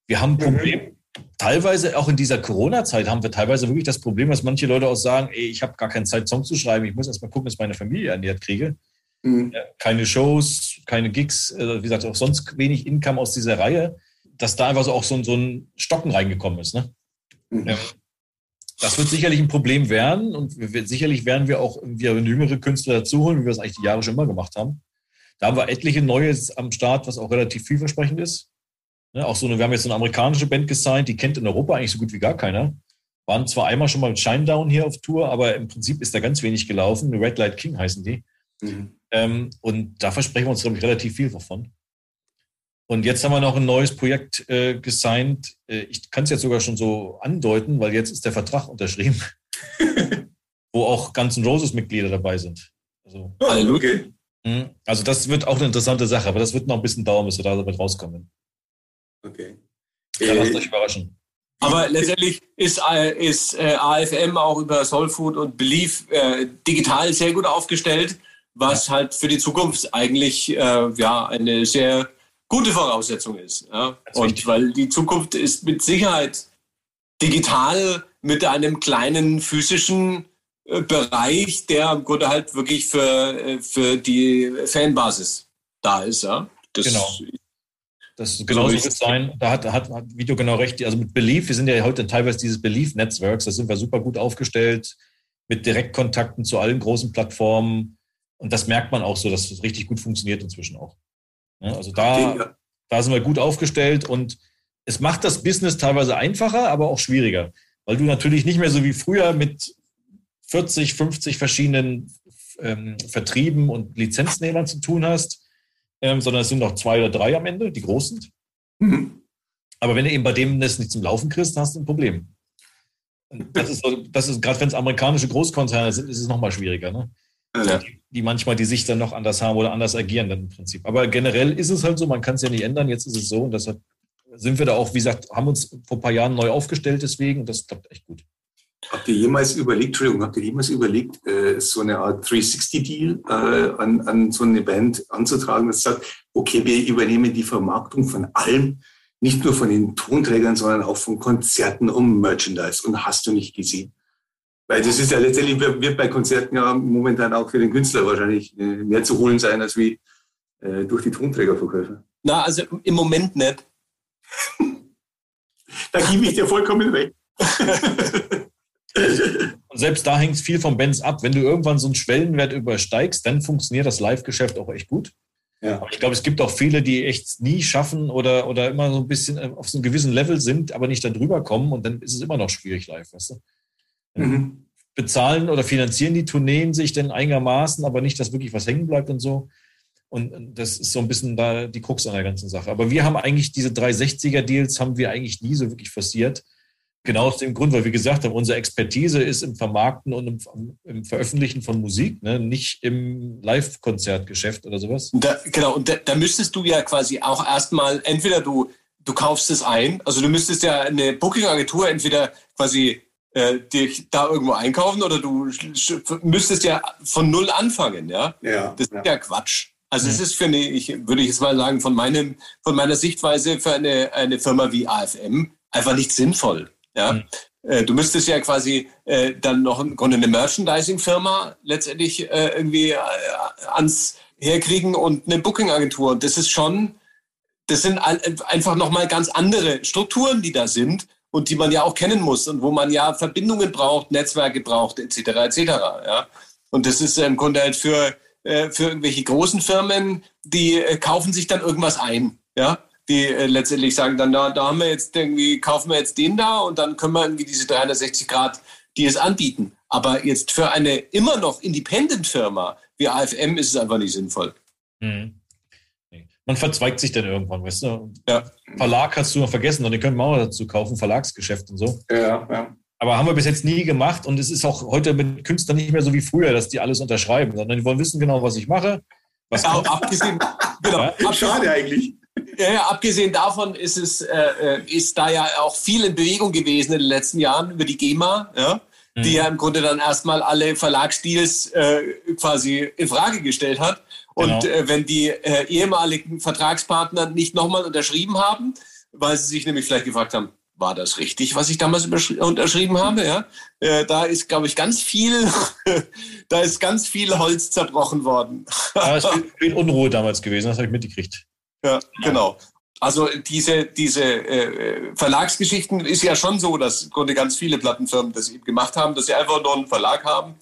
D: Wir haben ein Problem. Mhm. Teilweise auch in dieser Corona-Zeit haben wir teilweise wirklich das Problem, dass manche Leute auch sagen, ey, ich habe gar keine Zeit, Song zu schreiben. Ich muss erst mal gucken, dass meine Familie ernährt kriege. Mhm. Keine Shows, keine Gigs, äh, wie gesagt, auch sonst wenig Income aus dieser Reihe, dass da einfach so auch so, so ein Stocken reingekommen ist. Ne? Mhm. Das wird sicherlich ein Problem werden und wir, sicherlich werden wir auch wir jüngere Künstler dazuholen, wie wir es eigentlich die Jahre schon immer gemacht haben. Da haben wir etliche Neues am Start, was auch relativ vielversprechend ist. Ja, auch so eine, wir haben jetzt eine amerikanische Band gesigned, die kennt in Europa eigentlich so gut wie gar keiner. Waren zwar einmal schon mal mit Shinedown hier auf Tour, aber im Prinzip ist da ganz wenig gelaufen. Red Light King heißen die. Mhm. Ähm, und da versprechen wir uns, glaube ich, relativ viel davon. Und jetzt haben wir noch ein neues Projekt äh, gesigned. Äh, ich kann es jetzt sogar schon so andeuten, weil jetzt ist der Vertrag unterschrieben, wo auch ganzen Roses-Mitglieder dabei sind.
C: Also, Halleluja.
D: Mhm. Also das wird auch eine interessante Sache, aber das wird noch ein bisschen dauern, bis wir da damit rauskommen.
C: Okay.
D: Kann äh, euch überraschen.
E: Aber letztendlich ist, äh, ist äh, AFM auch über Soulfood und Belief äh, digital sehr gut aufgestellt was ja. halt für die Zukunft eigentlich äh, ja eine sehr gute Voraussetzung ist. Ja? ist und richtig. weil die Zukunft ist mit Sicherheit digital mit einem kleinen physischen äh, Bereich, der im Grunde halt wirklich für, äh, für die Fanbasis da ist. Ja?
D: Das genau. Das genau so wird sein. Da hat, hat, hat Video genau recht. Also mit Belief, wir sind ja heute teilweise dieses Belief-Netzwerks, da sind wir super gut aufgestellt mit Direktkontakten zu allen großen Plattformen. Und das merkt man auch so, dass es richtig gut funktioniert inzwischen auch. Ja, also da, da sind wir gut aufgestellt und es macht das Business teilweise einfacher, aber auch schwieriger, weil du natürlich nicht mehr so wie früher mit 40, 50 verschiedenen ähm, Vertrieben und Lizenznehmern zu tun hast, ähm, sondern es sind noch zwei oder drei am Ende, die groß sind. Mhm. Aber wenn du eben bei dem das nicht zum Laufen kriegst, hast du ein Problem. Das ist, so, das ist gerade wenn es amerikanische Großkonzerne sind, ist es nochmal schwieriger. Ne? Ja. Die, manchmal die Sicht dann noch anders haben oder anders agieren dann im Prinzip. Aber generell ist es halt so, man kann es ja nicht ändern, jetzt ist es so und deshalb sind wir da auch, wie gesagt, haben uns vor ein paar Jahren neu aufgestellt deswegen das klappt echt gut.
C: Habt ihr jemals überlegt, Entschuldigung, habt ihr jemals überlegt, äh, so eine Art 360-Deal äh, an, an so eine Band anzutragen, das sagt, okay, wir übernehmen die Vermarktung von allem, nicht nur von den Tonträgern, sondern auch von Konzerten und Merchandise und hast du nicht gesehen? Weil das ist ja letztendlich, wird bei Konzerten ja momentan auch für den Künstler wahrscheinlich äh, mehr zu holen sein, als wie äh, durch die Tonträgerverkäufe.
E: Na, also im Moment nicht.
C: da gebe ich dir vollkommen recht.
D: Und selbst da hängt es viel von Bands ab. Wenn du irgendwann so einen Schwellenwert übersteigst, dann funktioniert das Live-Geschäft auch echt gut. Ja. Aber ich glaube, es gibt auch viele, die echt nie schaffen oder, oder immer so ein bisschen äh, auf so einem gewissen Level sind, aber nicht da drüber kommen und dann ist es immer noch schwierig live, weißt du? Mhm. Bezahlen oder finanzieren die Tourneen sich denn einigermaßen, aber nicht, dass wirklich was hängen bleibt und so. Und das ist so ein bisschen da die Krux an der ganzen Sache. Aber wir haben eigentlich diese 360er-Deals haben wir eigentlich nie so wirklich forciert. Genau aus dem Grund, weil wir gesagt haben, unsere Expertise ist im Vermarkten und im, im Veröffentlichen von Musik, ne? nicht im Live-Konzertgeschäft oder sowas.
E: Da, genau, und da, da, müsstest du ja quasi auch erstmal, entweder du, du kaufst es ein, also du müsstest ja eine Booking-Agentur entweder quasi äh, dich da irgendwo einkaufen oder du müsstest ja von null anfangen, ja? ja das ist ja, ja Quatsch. Also es ist für eine, ich würde ich jetzt mal sagen, von meinem, von meiner Sichtweise für eine, eine Firma wie AFM einfach nicht sinnvoll. Ja? Mhm. Äh, du müsstest ja quasi äh, dann noch im Grunde eine Merchandising-Firma letztendlich äh, irgendwie äh, ans herkriegen und eine Booking-Agentur. Und das ist schon, das sind einfach nochmal ganz andere Strukturen, die da sind und die man ja auch kennen muss und wo man ja Verbindungen braucht, Netzwerke braucht, etc. etc. Ja? Und das ist im Grunde halt für, äh, für irgendwelche großen Firmen, die äh, kaufen sich dann irgendwas ein. Ja? die äh, letztendlich sagen dann, da, da haben wir jetzt irgendwie, kaufen wir jetzt den da und dann können wir irgendwie diese 360 Grad, die es anbieten. Aber jetzt für eine immer noch Independent-Firma wie AFM ist es einfach nicht sinnvoll. Mhm.
D: Man verzweigt sich dann irgendwann, weißt du? Ja. Verlag hast du noch vergessen und den können wir auch dazu kaufen, Verlagsgeschäft und so. Ja, ja. Aber haben wir bis jetzt nie gemacht und es ist auch heute mit Künstlern nicht mehr so wie früher, dass die alles unterschreiben, sondern die wollen wissen genau, was ich mache. Was
E: ja, abgesehen, genau, ja? Schade eigentlich. Ja, ja, abgesehen davon ist es äh, äh, ist da ja auch viel in Bewegung gewesen in den letzten Jahren über die GEMA, ja, mhm. die ja im Grunde dann erstmal alle Verlagsdeals äh, quasi in Frage gestellt hat. Und genau. äh, wenn die äh, ehemaligen Vertragspartner nicht nochmal unterschrieben haben, weil sie sich nämlich vielleicht gefragt haben, war das richtig, was ich damals unterschrieben habe? Ja, äh, da ist, glaube ich, ganz viel, da ist ganz viel Holz zerbrochen worden.
D: Ja, es ist viel Unruhe damals gewesen, das habe ich mitgekriegt.
E: Ja, genau. Also diese, diese äh, Verlagsgeschichten ist ja schon so, dass Grunde ganz viele Plattenfirmen das eben gemacht haben, dass sie einfach nur einen Verlag haben.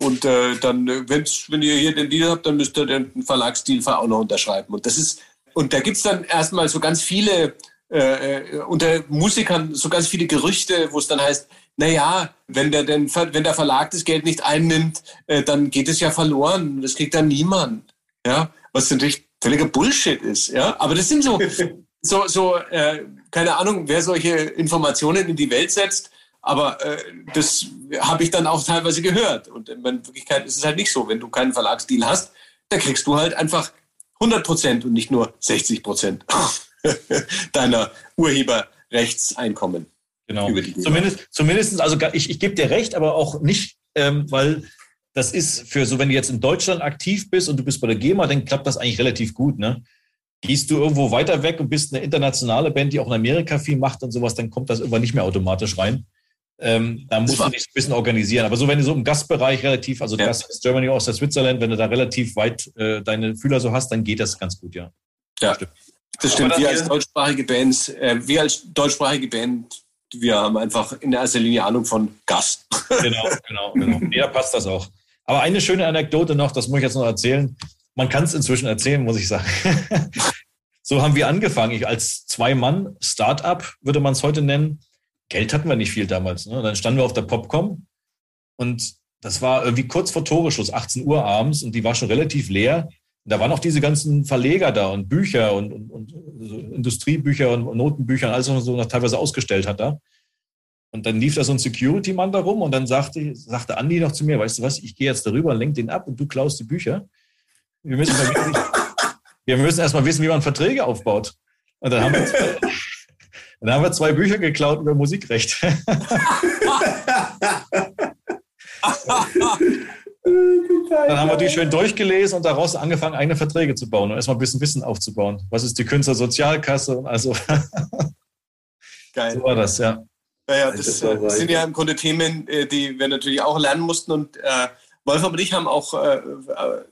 E: Und äh, dann, wenn's, wenn ihr hier den Deal habt, dann müsst ihr den Verlagsstil auch noch unterschreiben. Und das ist, und da gibt's dann erstmal so ganz viele äh, äh, unter Musikern so ganz viele Gerüchte, wo es dann heißt, naja, wenn der, denn, wenn der Verlag das Geld nicht einnimmt, äh, dann geht es ja verloren. Das kriegt dann niemand. Ja, was natürlich völliger Bullshit ist. Ja, aber das sind so, so, so äh, keine Ahnung, wer solche Informationen in die Welt setzt. Aber äh, das habe ich dann auch teilweise gehört. Und in Wirklichkeit ist es halt nicht so. Wenn du keinen Verlagsdeal hast, dann kriegst du halt einfach 100 Prozent und nicht nur 60 Prozent deiner Urheberrechtseinkommen.
D: Genau. Zumindest, zumindest, also ich, ich gebe dir recht, aber auch nicht, ähm, weil das ist für so, wenn du jetzt in Deutschland aktiv bist und du bist bei der GEMA, dann klappt das eigentlich relativ gut, ne? Gehst du irgendwo weiter weg und bist eine internationale Band, die auch in Amerika viel macht und sowas, dann kommt das irgendwann nicht mehr automatisch rein. Ähm, da musst du dich ein bisschen organisieren. Aber so, wenn du so im Gastbereich relativ, also ja. Gast ist Germany aus der Switzerland, wenn du da relativ weit äh, deine Fühler so hast, dann geht das ganz gut, ja.
E: Ja, stimmt. das stimmt. Wir als deutschsprachige Bands, äh, wir als deutschsprachige Band, wir haben einfach in erster Linie Ahnung von Gast.
D: Genau, genau, genau. Ja, passt das auch. Aber eine schöne Anekdote noch, das muss ich jetzt noch erzählen. Man kann es inzwischen erzählen, muss ich sagen. so haben wir angefangen. Ich als Zwei-Mann-Startup, würde man es heute nennen. Geld hatten wir nicht viel damals. Ne? Dann standen wir auf der Popcom und das war irgendwie kurz vor Toreschluss, 18 Uhr abends und die war schon relativ leer. da waren auch diese ganzen Verleger da und Bücher und, und, und so Industriebücher und Notenbücher und alles, was man so noch teilweise ausgestellt hat da. Und dann lief da so ein Security-Mann da rum und dann sagte, sagte Andi noch zu mir, weißt du was, ich gehe jetzt darüber, lenk den ab und du klaust die Bücher. Wir müssen, wir müssen erstmal wissen, wie man Verträge aufbaut. Und dann haben wir, dann haben wir zwei Bücher geklaut über Musikrecht. Dann haben wir die schön durchgelesen und daraus angefangen, eigene Verträge zu bauen und erstmal ein bisschen Wissen aufzubauen. Was ist die Künstlersozialkasse? Also,
E: Geil.
D: so war das, ja.
E: Naja, das, das äh, sind ja im Grunde Themen, äh, die wir natürlich auch lernen mussten. Und äh, Wolfram und ich haben auch, äh, äh,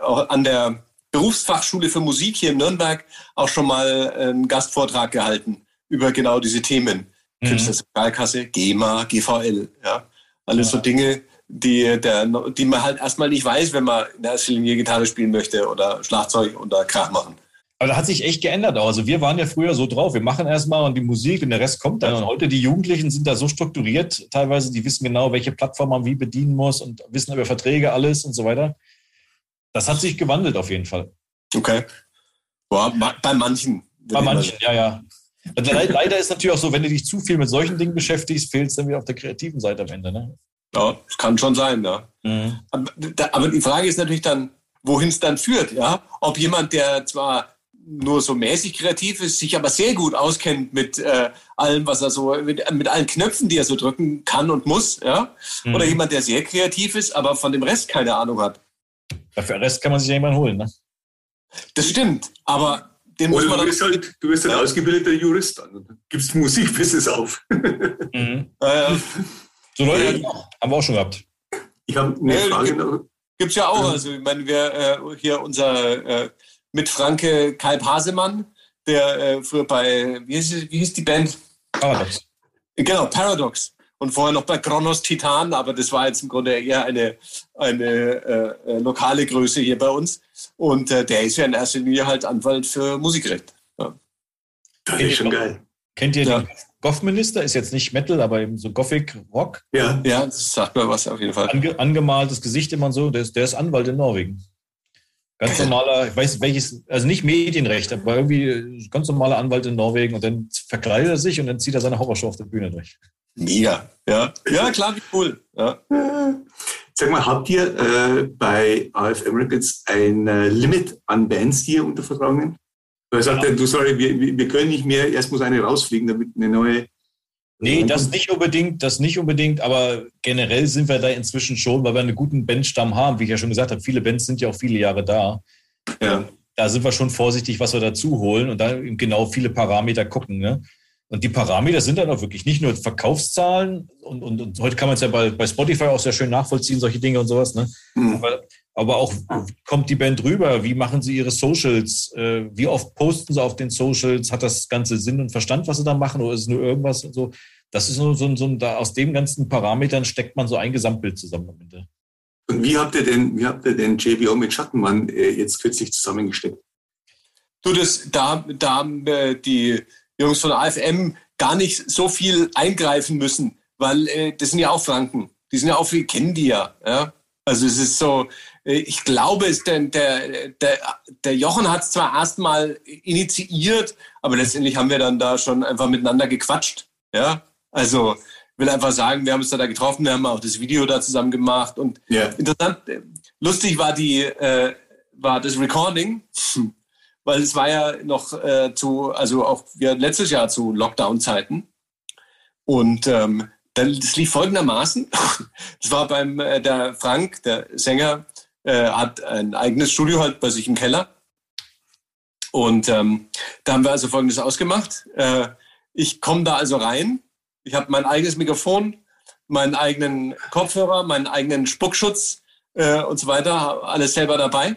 E: auch an der Berufsfachschule für Musik hier in Nürnberg auch schon mal einen Gastvortrag gehalten über genau diese Themen. Mhm. Künstlersozialkasse, GEMA, GVL. Ja. Alles ja. so Dinge, die, der, die man halt erstmal nicht weiß, wenn man in erster Linie Gitarre spielen möchte oder Schlagzeug oder Krach machen.
D: Aber da hat sich echt geändert auch. Also wir waren ja früher so drauf, wir machen erstmal und die Musik und der Rest kommt dann. Und heute die Jugendlichen sind da so strukturiert, teilweise, die wissen genau, welche Plattform man wie bedienen muss und wissen über Verträge alles und so weiter. Das hat sich gewandelt auf jeden Fall.
E: Okay. Boah, bei manchen.
D: Bei manchen, ja, ja. Leider ist natürlich auch so, wenn du dich zu viel mit solchen Dingen beschäftigst, fehlt es dann wieder auf der kreativen Seite am Ende. Ne?
E: Ja, das kann schon sein, ja. Mhm. Aber, aber, die Frage ist natürlich dann, wohin es dann führt, ja. Ob jemand, der zwar nur so mäßig kreativ ist, sich aber sehr gut auskennt mit äh, allem, was er so, mit, mit, allen Knöpfen, die er so drücken kann und muss, ja. Mhm. Oder jemand, der sehr kreativ ist, aber von dem Rest keine Ahnung hat.
D: Dafür den Rest kann man sich ja jemanden holen, ne?
E: Das stimmt, aber den muss man
C: du bist halt, du bist ein ja. ausgebildeter Jurist, dann gibst Musikbusiness auf.
D: Mhm. Äh, so Leute haben wir auch schon gehabt.
C: Ich habe eine ja, Frage
E: noch. Gibt es ja auch. Also, ich meine, wir äh, hier unser äh, Mitfranke Kalb Hasemann, der äh, früher bei, wie hieß, wie hieß die Band?
D: Paradox.
E: Genau, Paradox. Und vorher noch bei Kronos Titan, aber das war jetzt im Grunde eher eine, eine äh, äh, lokale Größe hier bei uns. Und äh, der ist ja in erster Linie halt Anwalt für Musikrecht. Ja.
C: Das ist schon geil.
D: Kennt ihr ja. den Goff-Minister? Ist jetzt nicht Metal, aber eben so Gothic Rock.
E: Ja, ja, das sagt mir was auf jeden Fall.
D: Ange angemaltes Gesicht immer so. Der ist, der ist Anwalt in Norwegen. Ganz normaler, ich weiß welches, also nicht Medienrecht, aber irgendwie ganz normaler Anwalt in Norwegen und dann verkleidet er sich und dann zieht er seine Horrorshow auf der Bühne durch.
E: Mega, ja. Ja, klar, wie cool. Ja.
C: Sag mal, habt ihr äh, bei AFM Records ein äh, Limit an Bands, die ihr unter Vertrag nehmt? Er sagt, ja. du sorry, wir, wir können nicht mehr, erst muss eine rausfliegen, damit eine neue.
D: Nee, das nicht unbedingt, das nicht unbedingt, aber generell sind wir da inzwischen schon, weil wir einen guten Bandstamm haben, wie ich ja schon gesagt habe. Viele Bands sind ja auch viele Jahre da. Ja. Da sind wir schon vorsichtig, was wir dazu holen und da genau viele Parameter gucken. Ne? Und die Parameter sind dann auch wirklich nicht nur Verkaufszahlen und, und, und heute kann man es ja bei, bei Spotify auch sehr schön nachvollziehen, solche Dinge und sowas. Ne? Mhm. Aber aber auch, wie kommt die Band rüber? Wie machen sie ihre Socials? Äh, wie oft posten sie auf den Socials? Hat das Ganze Sinn und Verstand, was sie da machen? Oder ist es nur irgendwas und so? Das ist nur so, so da aus dem ganzen Parametern steckt man so ein Gesamtbild zusammen am Ende.
C: Und wie habt ihr denn, wie habt ihr denn JBO mit Schattenmann äh, jetzt kürzlich zusammengesteckt?
E: Du, das, da, da haben äh, die Jungs von AFM gar nicht so viel eingreifen müssen, weil äh, das sind ja auch Franken. Die sind ja auch, wir kennen die ja. ja? Also es ist so, äh, ich glaube, es der, der, der, der Jochen hat es zwar erstmal initiiert, aber letztendlich haben wir dann da schon einfach miteinander gequatscht. Ja, also ich will einfach sagen, wir haben uns da, da getroffen, wir haben auch das Video da zusammen gemacht und yeah. interessant, äh, lustig war die, äh, war das Recording, weil es war ja noch äh, zu, also auch wir letztes Jahr zu Lockdown-Zeiten und ähm, das lief folgendermaßen. Das war beim äh, der Frank, der Sänger, äh, hat ein eigenes Studio halt bei sich im Keller. Und ähm, da haben wir also Folgendes ausgemacht. Äh, ich komme da also rein. Ich habe mein eigenes Mikrofon, meinen eigenen Kopfhörer, meinen eigenen Spuckschutz äh, und so weiter, alles selber dabei.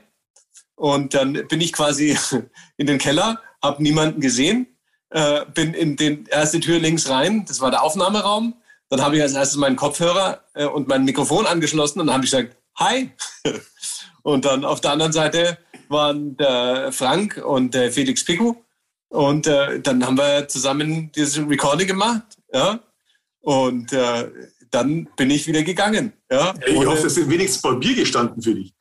E: Und dann bin ich quasi in den Keller, habe niemanden gesehen, äh, bin in die erste Tür links rein, das war der Aufnahmeraum. Dann habe ich als erstes meinen Kopfhörer äh, und mein Mikrofon angeschlossen und dann habe ich gesagt, hi. Und dann auf der anderen Seite waren der Frank und der Felix Pico. Und äh, dann haben wir zusammen dieses Recording gemacht. Ja? Und äh, dann bin ich wieder gegangen. Ja?
C: Ich Ohne, hoffe, es sind wenigstens bei Bier gestanden für dich.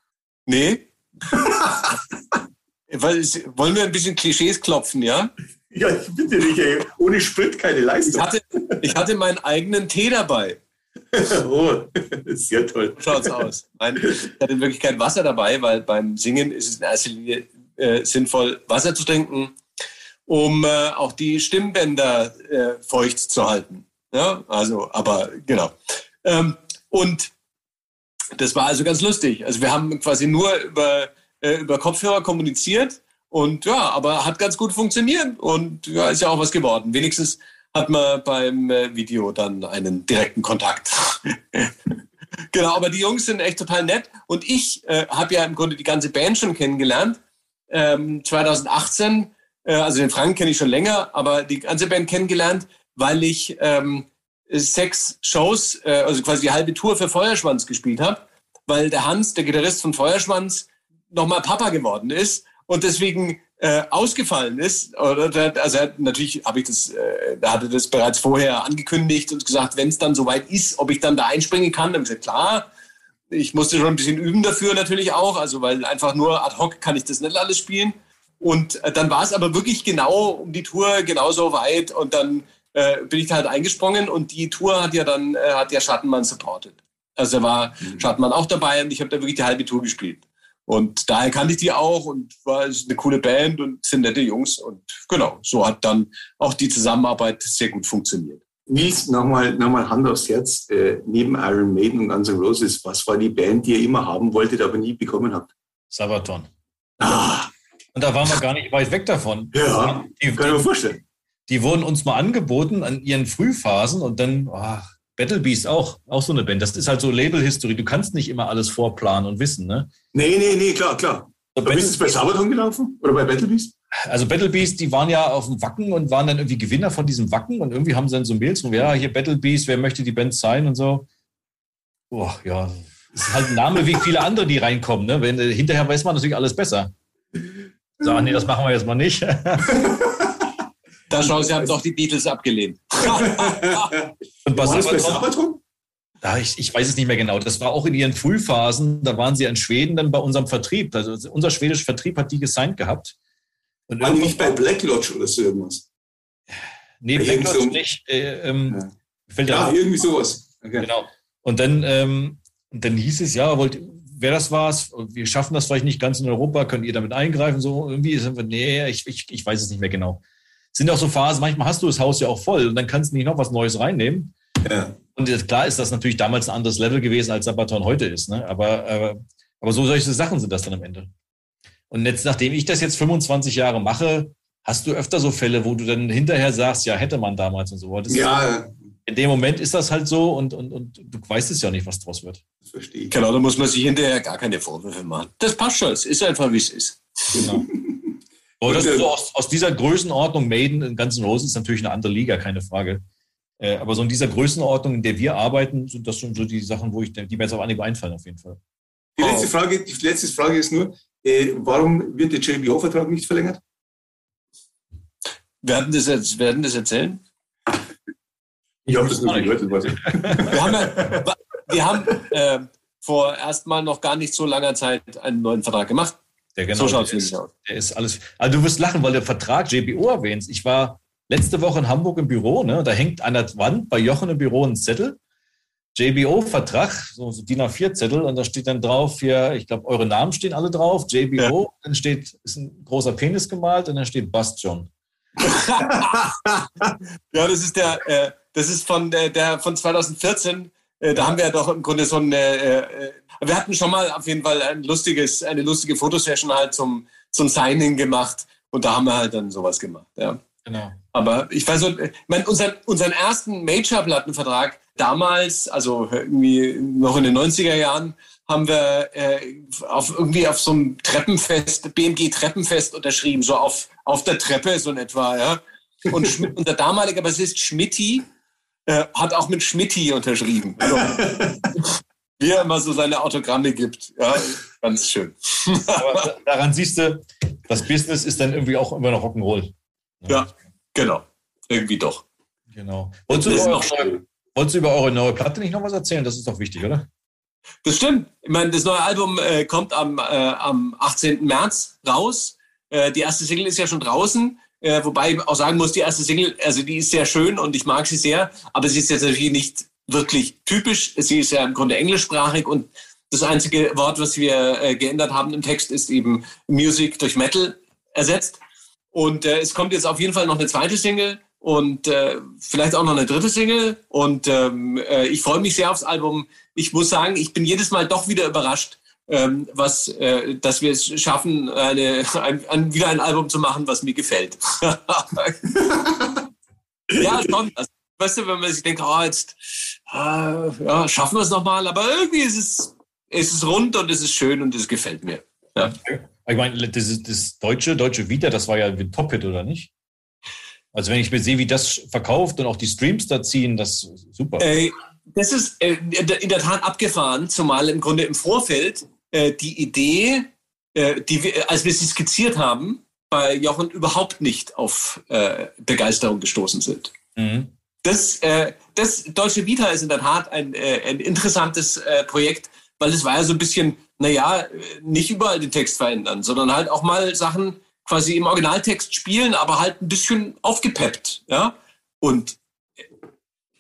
E: Nee. Wollen wir ein bisschen Klischees klopfen, ja?
C: Ja, bitte nicht, ey. Ohne Sprit keine Leistung.
E: Ich hatte, ich hatte meinen eigenen Tee dabei.
C: oh, sehr toll.
E: Schaut's aus. Nein, ich hatte in Wirklichkeit Wasser dabei, weil beim Singen ist es in erster Linie äh, sinnvoll, Wasser zu trinken. um äh, auch die Stimmbänder äh, feucht zu halten. Ja, also, aber genau. Ähm, und das war also ganz lustig. Also wir haben quasi nur über, äh, über Kopfhörer kommuniziert und ja, aber hat ganz gut funktioniert und ja, ist ja auch was geworden. Wenigstens hat man beim äh, Video dann einen direkten Kontakt. genau, aber die Jungs sind echt total nett und ich äh, habe ja im Grunde die ganze Band schon kennengelernt. Ähm, 2018, äh, also den Frank kenne ich schon länger, aber die ganze Band kennengelernt, weil ich ähm, sechs Shows, äh, also quasi die halbe Tour für Feuerschwanz gespielt habe, weil der Hans, der Gitarrist von Feuerschwanz, nochmal Papa geworden ist und deswegen äh, ausgefallen ist. Oder, also natürlich habe ich das, äh, da hatte das bereits vorher angekündigt und gesagt, wenn es dann soweit ist, ob ich dann da einspringen kann. Dann habe ich gesagt, klar. Ich musste schon ein bisschen üben dafür natürlich auch, also weil einfach nur ad hoc kann ich das nicht alles spielen. Und äh, dann war es aber wirklich genau um die Tour genauso weit und dann äh, bin ich da halt eingesprungen und die Tour hat ja dann, äh, hat ja Schattenmann supported. Also da war mhm. Schattenmann auch dabei und ich habe da wirklich die halbe Tour gespielt. Und daher kannte ich die auch und war eine coole Band und sind nette Jungs. Und genau, so hat dann auch die Zusammenarbeit sehr gut funktioniert.
C: Nils, nochmal noch mal Hand aufs Herz. Äh, neben Iron Maiden und Guns N' Roses, was war die Band, die ihr immer haben wolltet, aber nie bekommen habt?
D: Sabaton. Ah. Und da waren wir gar nicht weit weg davon.
C: Ja, die, kann ich mir vorstellen
D: die wurden uns mal angeboten an ihren Frühphasen und dann, oh, Battle Beast auch, auch so eine Band. Das ist halt so Label-History. Du kannst nicht immer alles vorplanen und wissen, ne?
C: Nee, nee, nee, klar, klar. So, bist du es bei Sabaton gelaufen oder bei Battle Beast?
D: Also Battle Beast, die waren ja auf dem Wacken und waren dann irgendwie Gewinner von diesem Wacken und irgendwie haben sie dann so Mails von, ja, hier Battle Beast, wer möchte die Band sein und so. Boah, ja, das ist halt ein Name wie viele andere, die reinkommen. Ne? Wenn, hinterher weiß man natürlich alles besser. So, nee, das machen wir jetzt mal nicht.
E: Da schauen Sie, haben doch die Beatles abgelehnt.
D: Und was ist bei Sabaton? Ja, ich, ich weiß es nicht mehr genau. Das war auch in ihren Frühphasen. Da waren sie in Schweden dann bei unserem Vertrieb. Also unser schwedischer Vertrieb hat die gesigned gehabt.
C: Und waren die nicht bei Black Lodge oder so irgendwas?
D: Nee, bei Black Lodge so nicht. Äh, ähm,
C: ja, ja irgendwie sowas.
D: Okay. Genau. Und dann, ähm, dann hieß es, ja, wollt, wer das war, wir schaffen das vielleicht nicht ganz in Europa, könnt ihr damit eingreifen? So irgendwie sind wir, nee, ich, ich, ich weiß es nicht mehr genau sind auch so Phasen, manchmal hast du das Haus ja auch voll und dann kannst du nicht noch was Neues reinnehmen. Ja. Und klar ist das natürlich damals ein anderes Level gewesen, als Sabaton heute ist. Ne? Aber, äh, aber so solche Sachen sind das dann am Ende. Und jetzt, nachdem ich das jetzt 25 Jahre mache, hast du öfter so Fälle, wo du dann hinterher sagst, ja, hätte man damals und so. Das ja. in dem Moment ist das halt so und, und, und du weißt es ja nicht, was draus wird.
E: Das verstehe ich. Genau, da muss man sich hinterher gar keine Vorwürfe machen. Das passt schon, es ist einfach, wie es ist. Genau.
D: Aber das ist so aus, aus, dieser Größenordnung, Maiden in ganzen Roses ist natürlich eine andere Liga, keine Frage. Äh, aber so in dieser Größenordnung, in der wir arbeiten, sind das schon so die Sachen, wo ich, die mir jetzt auf einige einfallen, auf jeden Fall.
C: Die letzte Frage, die letzte Frage ist nur, äh, warum wird der JBO-Vertrag nicht verlängert?
E: Werden das, jetzt, werden das erzählen?
C: Ich habe das nur gehört.
E: wir haben, ja, wir haben äh, vor erstmal noch gar nicht so langer Zeit einen neuen Vertrag gemacht.
D: Der genau, so schaut es aus. Der ist alles. Also du wirst lachen, weil der Vertrag JBO erwähnst. Ich war letzte Woche in Hamburg im Büro, ne? Da hängt an der Wand bei Jochen im Büro ein Zettel. JBO-Vertrag, so, so DIN A4-Zettel, und da steht dann drauf, hier, ich glaube, eure Namen stehen alle drauf, JBO, ja. dann steht, ist ein großer Penis gemalt und dann steht Bastion.
E: ja, das ist der, äh, das ist von der, der von 2014. Äh, da haben wir ja doch im Grunde so ein äh, äh wir hatten schon mal auf jeden Fall ein lustiges, eine lustige Fotosession halt zum, zum Signing gemacht und da haben wir halt dann sowas gemacht. Ja. Genau. Aber ich weiß so, ich meine, unseren, unseren ersten Major-Plattenvertrag damals, also irgendwie noch in den 90er Jahren, haben wir äh, auf, irgendwie auf so einem Treppenfest, BMG-Treppenfest unterschrieben, so auf, auf der Treppe so in etwa. Ja? Und unser damaliger Bassist Schmidti äh, hat auch mit Schmidti unterschrieben. Also, wie er immer so seine Autogramme gibt. Ja, ganz schön.
D: Aber daran siehst du, das Business ist dann irgendwie auch immer noch Rock'n'Roll.
E: Ja, genau. Irgendwie doch.
D: Genau. Wolltest du, über eure, wolltest du über eure neue Platte nicht noch was erzählen? Das ist doch wichtig, oder?
E: Das stimmt. Ich meine, das neue Album äh, kommt am, äh, am 18. März raus. Äh, die erste Single ist ja schon draußen. Äh, wobei ich auch sagen muss, die erste Single, also die ist sehr schön und ich mag sie sehr, aber sie ist jetzt natürlich nicht wirklich typisch. Sie ist ja im Grunde englischsprachig und das einzige Wort, was wir äh, geändert haben im Text, ist eben Music durch Metal ersetzt. Und äh, es kommt jetzt auf jeden Fall noch eine zweite Single und äh, vielleicht auch noch eine dritte Single. Und ähm, äh, ich freue mich sehr aufs Album. Ich muss sagen, ich bin jedes Mal doch wieder überrascht, ähm, was, äh, dass wir es schaffen, eine, ein, ein, wieder ein Album zu machen, was mir gefällt. ja, schon. Also, weißt du, wenn man sich denkt, oh, jetzt äh, ja, schaffen wir es nochmal, aber irgendwie ist es, ist es rund und es ist schön und es gefällt mir. Ja.
D: Ich meine, das, das deutsche, deutsche Vita, das war ja ein Top-Hit, oder nicht? Also wenn ich mir sehe, wie das verkauft und auch die Streams da ziehen, das ist super.
E: Äh, das ist äh, in der Tat abgefahren, zumal im Grunde im Vorfeld äh, die Idee, äh, die wir, als wir sie skizziert haben, bei Jochen überhaupt nicht auf äh, Begeisterung gestoßen sind. Mhm. Das, äh, das Deutsche Vita ist in der Tat ein, ein interessantes Projekt, weil es war ja so ein bisschen, naja, nicht überall den Text verändern, sondern halt auch mal Sachen quasi im Originaltext spielen, aber halt ein bisschen aufgepeppt, ja. Und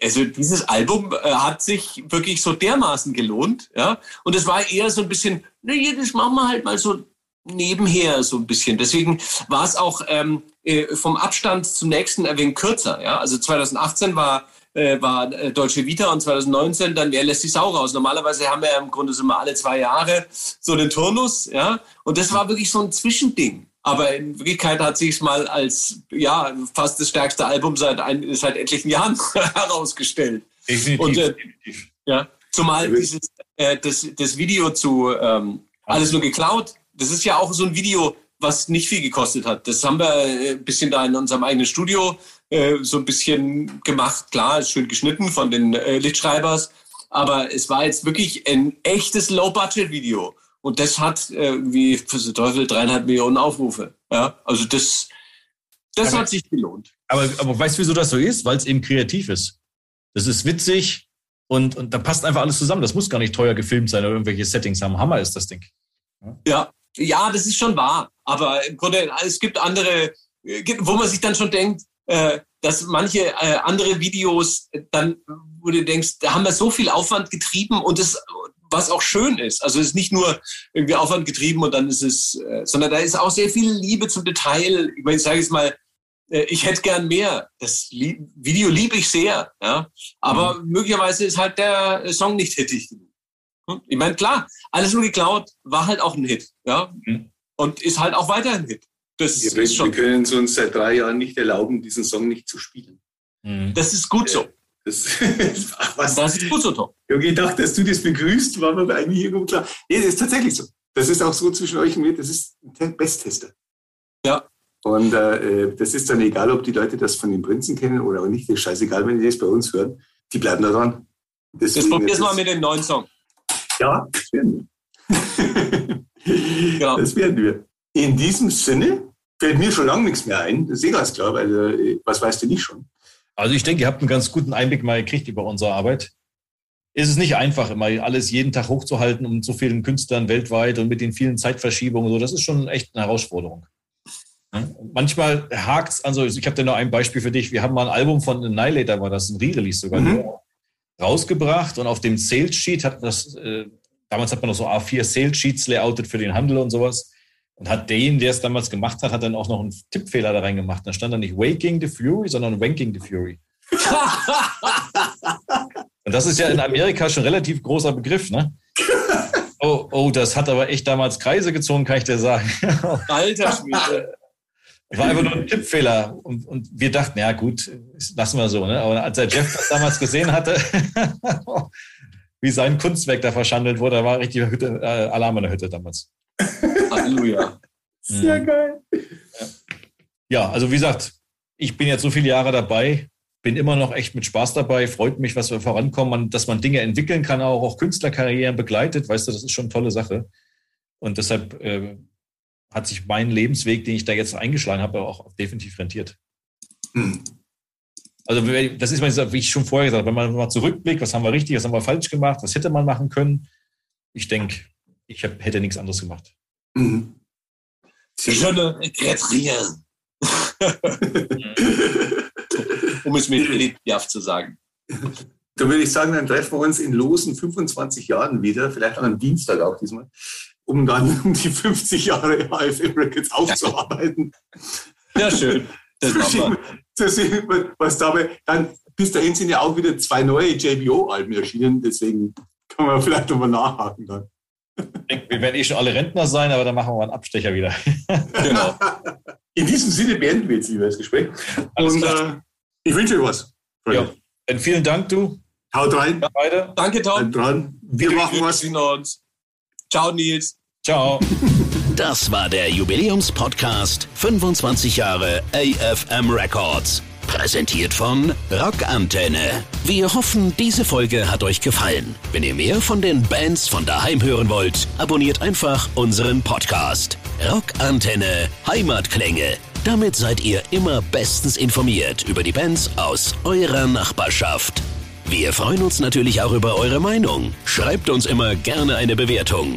E: also dieses Album äh, hat sich wirklich so dermaßen gelohnt, ja. Und es war eher so ein bisschen, na, das machen wir halt mal so nebenher so ein bisschen. Deswegen war es auch ähm, äh, vom Abstand zum nächsten ein wenig kürzer, ja. Also 2018 war äh, war äh, Deutsche Vita und 2019 dann Wer lässt die Sau raus. Normalerweise haben wir ja im Grunde so mal alle zwei Jahre so den Turnus, ja. Und das war wirklich so ein Zwischending. Aber in Wirklichkeit hat sich es mal als ja fast das stärkste Album seit, ein, seit etlichen Jahren herausgestellt.
D: Definitiv,
E: Und,
D: äh,
E: definitiv. Ja, zumal dieses, äh, das, das Video zu ähm, Alles nur geklaut, das ist ja auch so ein Video, was nicht viel gekostet hat. Das haben wir äh, ein bisschen da in unserem eigenen Studio äh, so ein bisschen gemacht. Klar, ist schön geschnitten von den äh, Lichtschreibers, aber es war jetzt wirklich ein echtes Low-Budget-Video. Und das hat irgendwie für den Teufel dreieinhalb Millionen Aufrufe. Ja, also das, das aber, hat sich gelohnt.
D: Aber, aber weißt du, wieso das so ist? Weil es eben kreativ ist. Das ist witzig und, und da passt einfach alles zusammen. Das muss gar nicht teuer gefilmt sein oder irgendwelche Settings haben. Hammer ist das Ding.
E: Ja, ja, das ist schon wahr. Aber im Grunde, es gibt andere, wo man sich dann schon denkt, äh, dass manche äh, andere Videos dann, wo du denkst, da haben wir so viel Aufwand getrieben und das was auch schön ist. Also es ist nicht nur irgendwie Aufwand getrieben und dann ist es, äh, sondern da ist auch sehr viel Liebe zum Detail. Ich meine, ich sage jetzt mal, äh, ich hätte gern mehr. Das Lied, Video liebe ich sehr, ja. Aber mhm. möglicherweise ist halt der Song nicht hittig genug. Hm? Ich meine, klar, alles nur geklaut war halt auch ein Hit, ja. Mhm. Und ist halt auch weiterhin ein Hit.
C: Das wir, ist schon wir können es uns seit drei Jahren nicht erlauben, diesen Song nicht zu spielen.
E: Mhm. Das ist gut so.
C: Das, ach, was? das ist gut so, Tom. Ich gedacht, dass du das begrüßt, war mir eigentlich irgendwo klar. Nee, das ist tatsächlich so. Das ist auch so zwischen euch und mir, das ist ein Besttester.
E: Ja.
C: Und äh, das ist dann egal, ob die Leute das von den Prinzen kennen oder auch nicht. Das ist scheißegal, wenn die das bei uns hören. Die bleiben da dran.
E: Deswegen, Jetzt probier's mal mit dem neuen Song.
C: Ja, das werden wir. Das werden wir. In diesem Sinne fällt mir schon lange nichts mehr ein. Das ist eh ganz klar, weil äh, was weißt du nicht schon?
D: Also ich denke, ihr habt einen ganz guten Einblick mal gekriegt über unsere Arbeit. Es ist nicht einfach, immer alles jeden Tag hochzuhalten und so vielen Künstlern weltweit und mit den vielen Zeitverschiebungen. So, das ist schon echt eine Herausforderung. Und manchmal hakt es, also ich habe da noch ein Beispiel für dich. Wir haben mal ein Album von Annihilator, war das ein Re-Release sogar, mhm. rausgebracht und auf dem Sales Sheet hat das, äh, damals hat man noch so A4 Sales Sheets layoutet für den Handel und sowas. Und hat den, der es damals gemacht hat, hat dann auch noch einen Tippfehler da reingemacht. Da stand dann nicht Waking the Fury, sondern Wanking the Fury. Und das ist ja in Amerika schon relativ großer Begriff, ne? Oh, oh, das hat aber echt damals Kreise gezogen, kann ich dir sagen.
E: Alter Schwede.
D: War einfach nur ein Tippfehler. Und, und wir dachten, ja gut, lassen wir so. Ne? Aber als der Jeff das damals gesehen hatte, wie sein Kunstwerk da verschandelt wurde, da war richtig Hütte, äh, Alarm in der Hütte damals.
E: Halleluja.
C: Sehr mhm. geil.
D: Ja, also wie gesagt, ich bin jetzt so viele Jahre dabei, bin immer noch echt mit Spaß dabei, freut mich, was wir vorankommen, dass man Dinge entwickeln kann, auch, auch Künstlerkarrieren begleitet, weißt du, das ist schon eine tolle Sache. Und deshalb äh, hat sich mein Lebensweg, den ich da jetzt eingeschlagen habe, auch definitiv rentiert. Hm. Also das ist, wie ich schon vorher gesagt habe, wenn man mal zurückblickt, was haben wir richtig, was haben wir falsch gemacht, was hätte man machen können. Ich denke, ich hab, hätte nichts anderes gemacht. Mhm.
E: Sie können retrieren. um es mit Edith zu sagen.
C: Da würde ich sagen, dann treffen wir uns in losen 25 Jahren wieder, vielleicht an einem Dienstag auch diesmal, um dann um die 50 Jahre AFM Records aufzuarbeiten.
E: Ja, schön. Das machen
C: wir. was dabei, dann bis dahin sind ja auch wieder zwei neue JBO-Alben erschienen, deswegen kann man vielleicht nochmal nachhaken dann.
D: Wir werden eh schon alle Rentner sein, aber dann machen wir mal einen Abstecher wieder.
C: genau. In diesem Sinne beenden wir jetzt lieber das Gespräch. Alles Und äh, ich wünsche euch was.
D: Ja. Dann vielen Dank, du.
C: Haut rein.
E: Ja, beide. Danke, Tom.
C: Dran. Wir, Wir machen was.
E: Uns. Ciao, Nils.
D: Ciao.
B: Das war der Jubiläumspodcast 25 Jahre AFM Records. Präsentiert von Rockantenne. Wir hoffen, diese Folge hat euch gefallen. Wenn ihr mehr von den Bands von daheim hören wollt, abonniert einfach unseren Podcast. Rockantenne Heimatklänge. Damit seid ihr immer bestens informiert über die Bands aus eurer Nachbarschaft. Wir freuen uns natürlich auch über eure Meinung. Schreibt uns immer gerne eine Bewertung.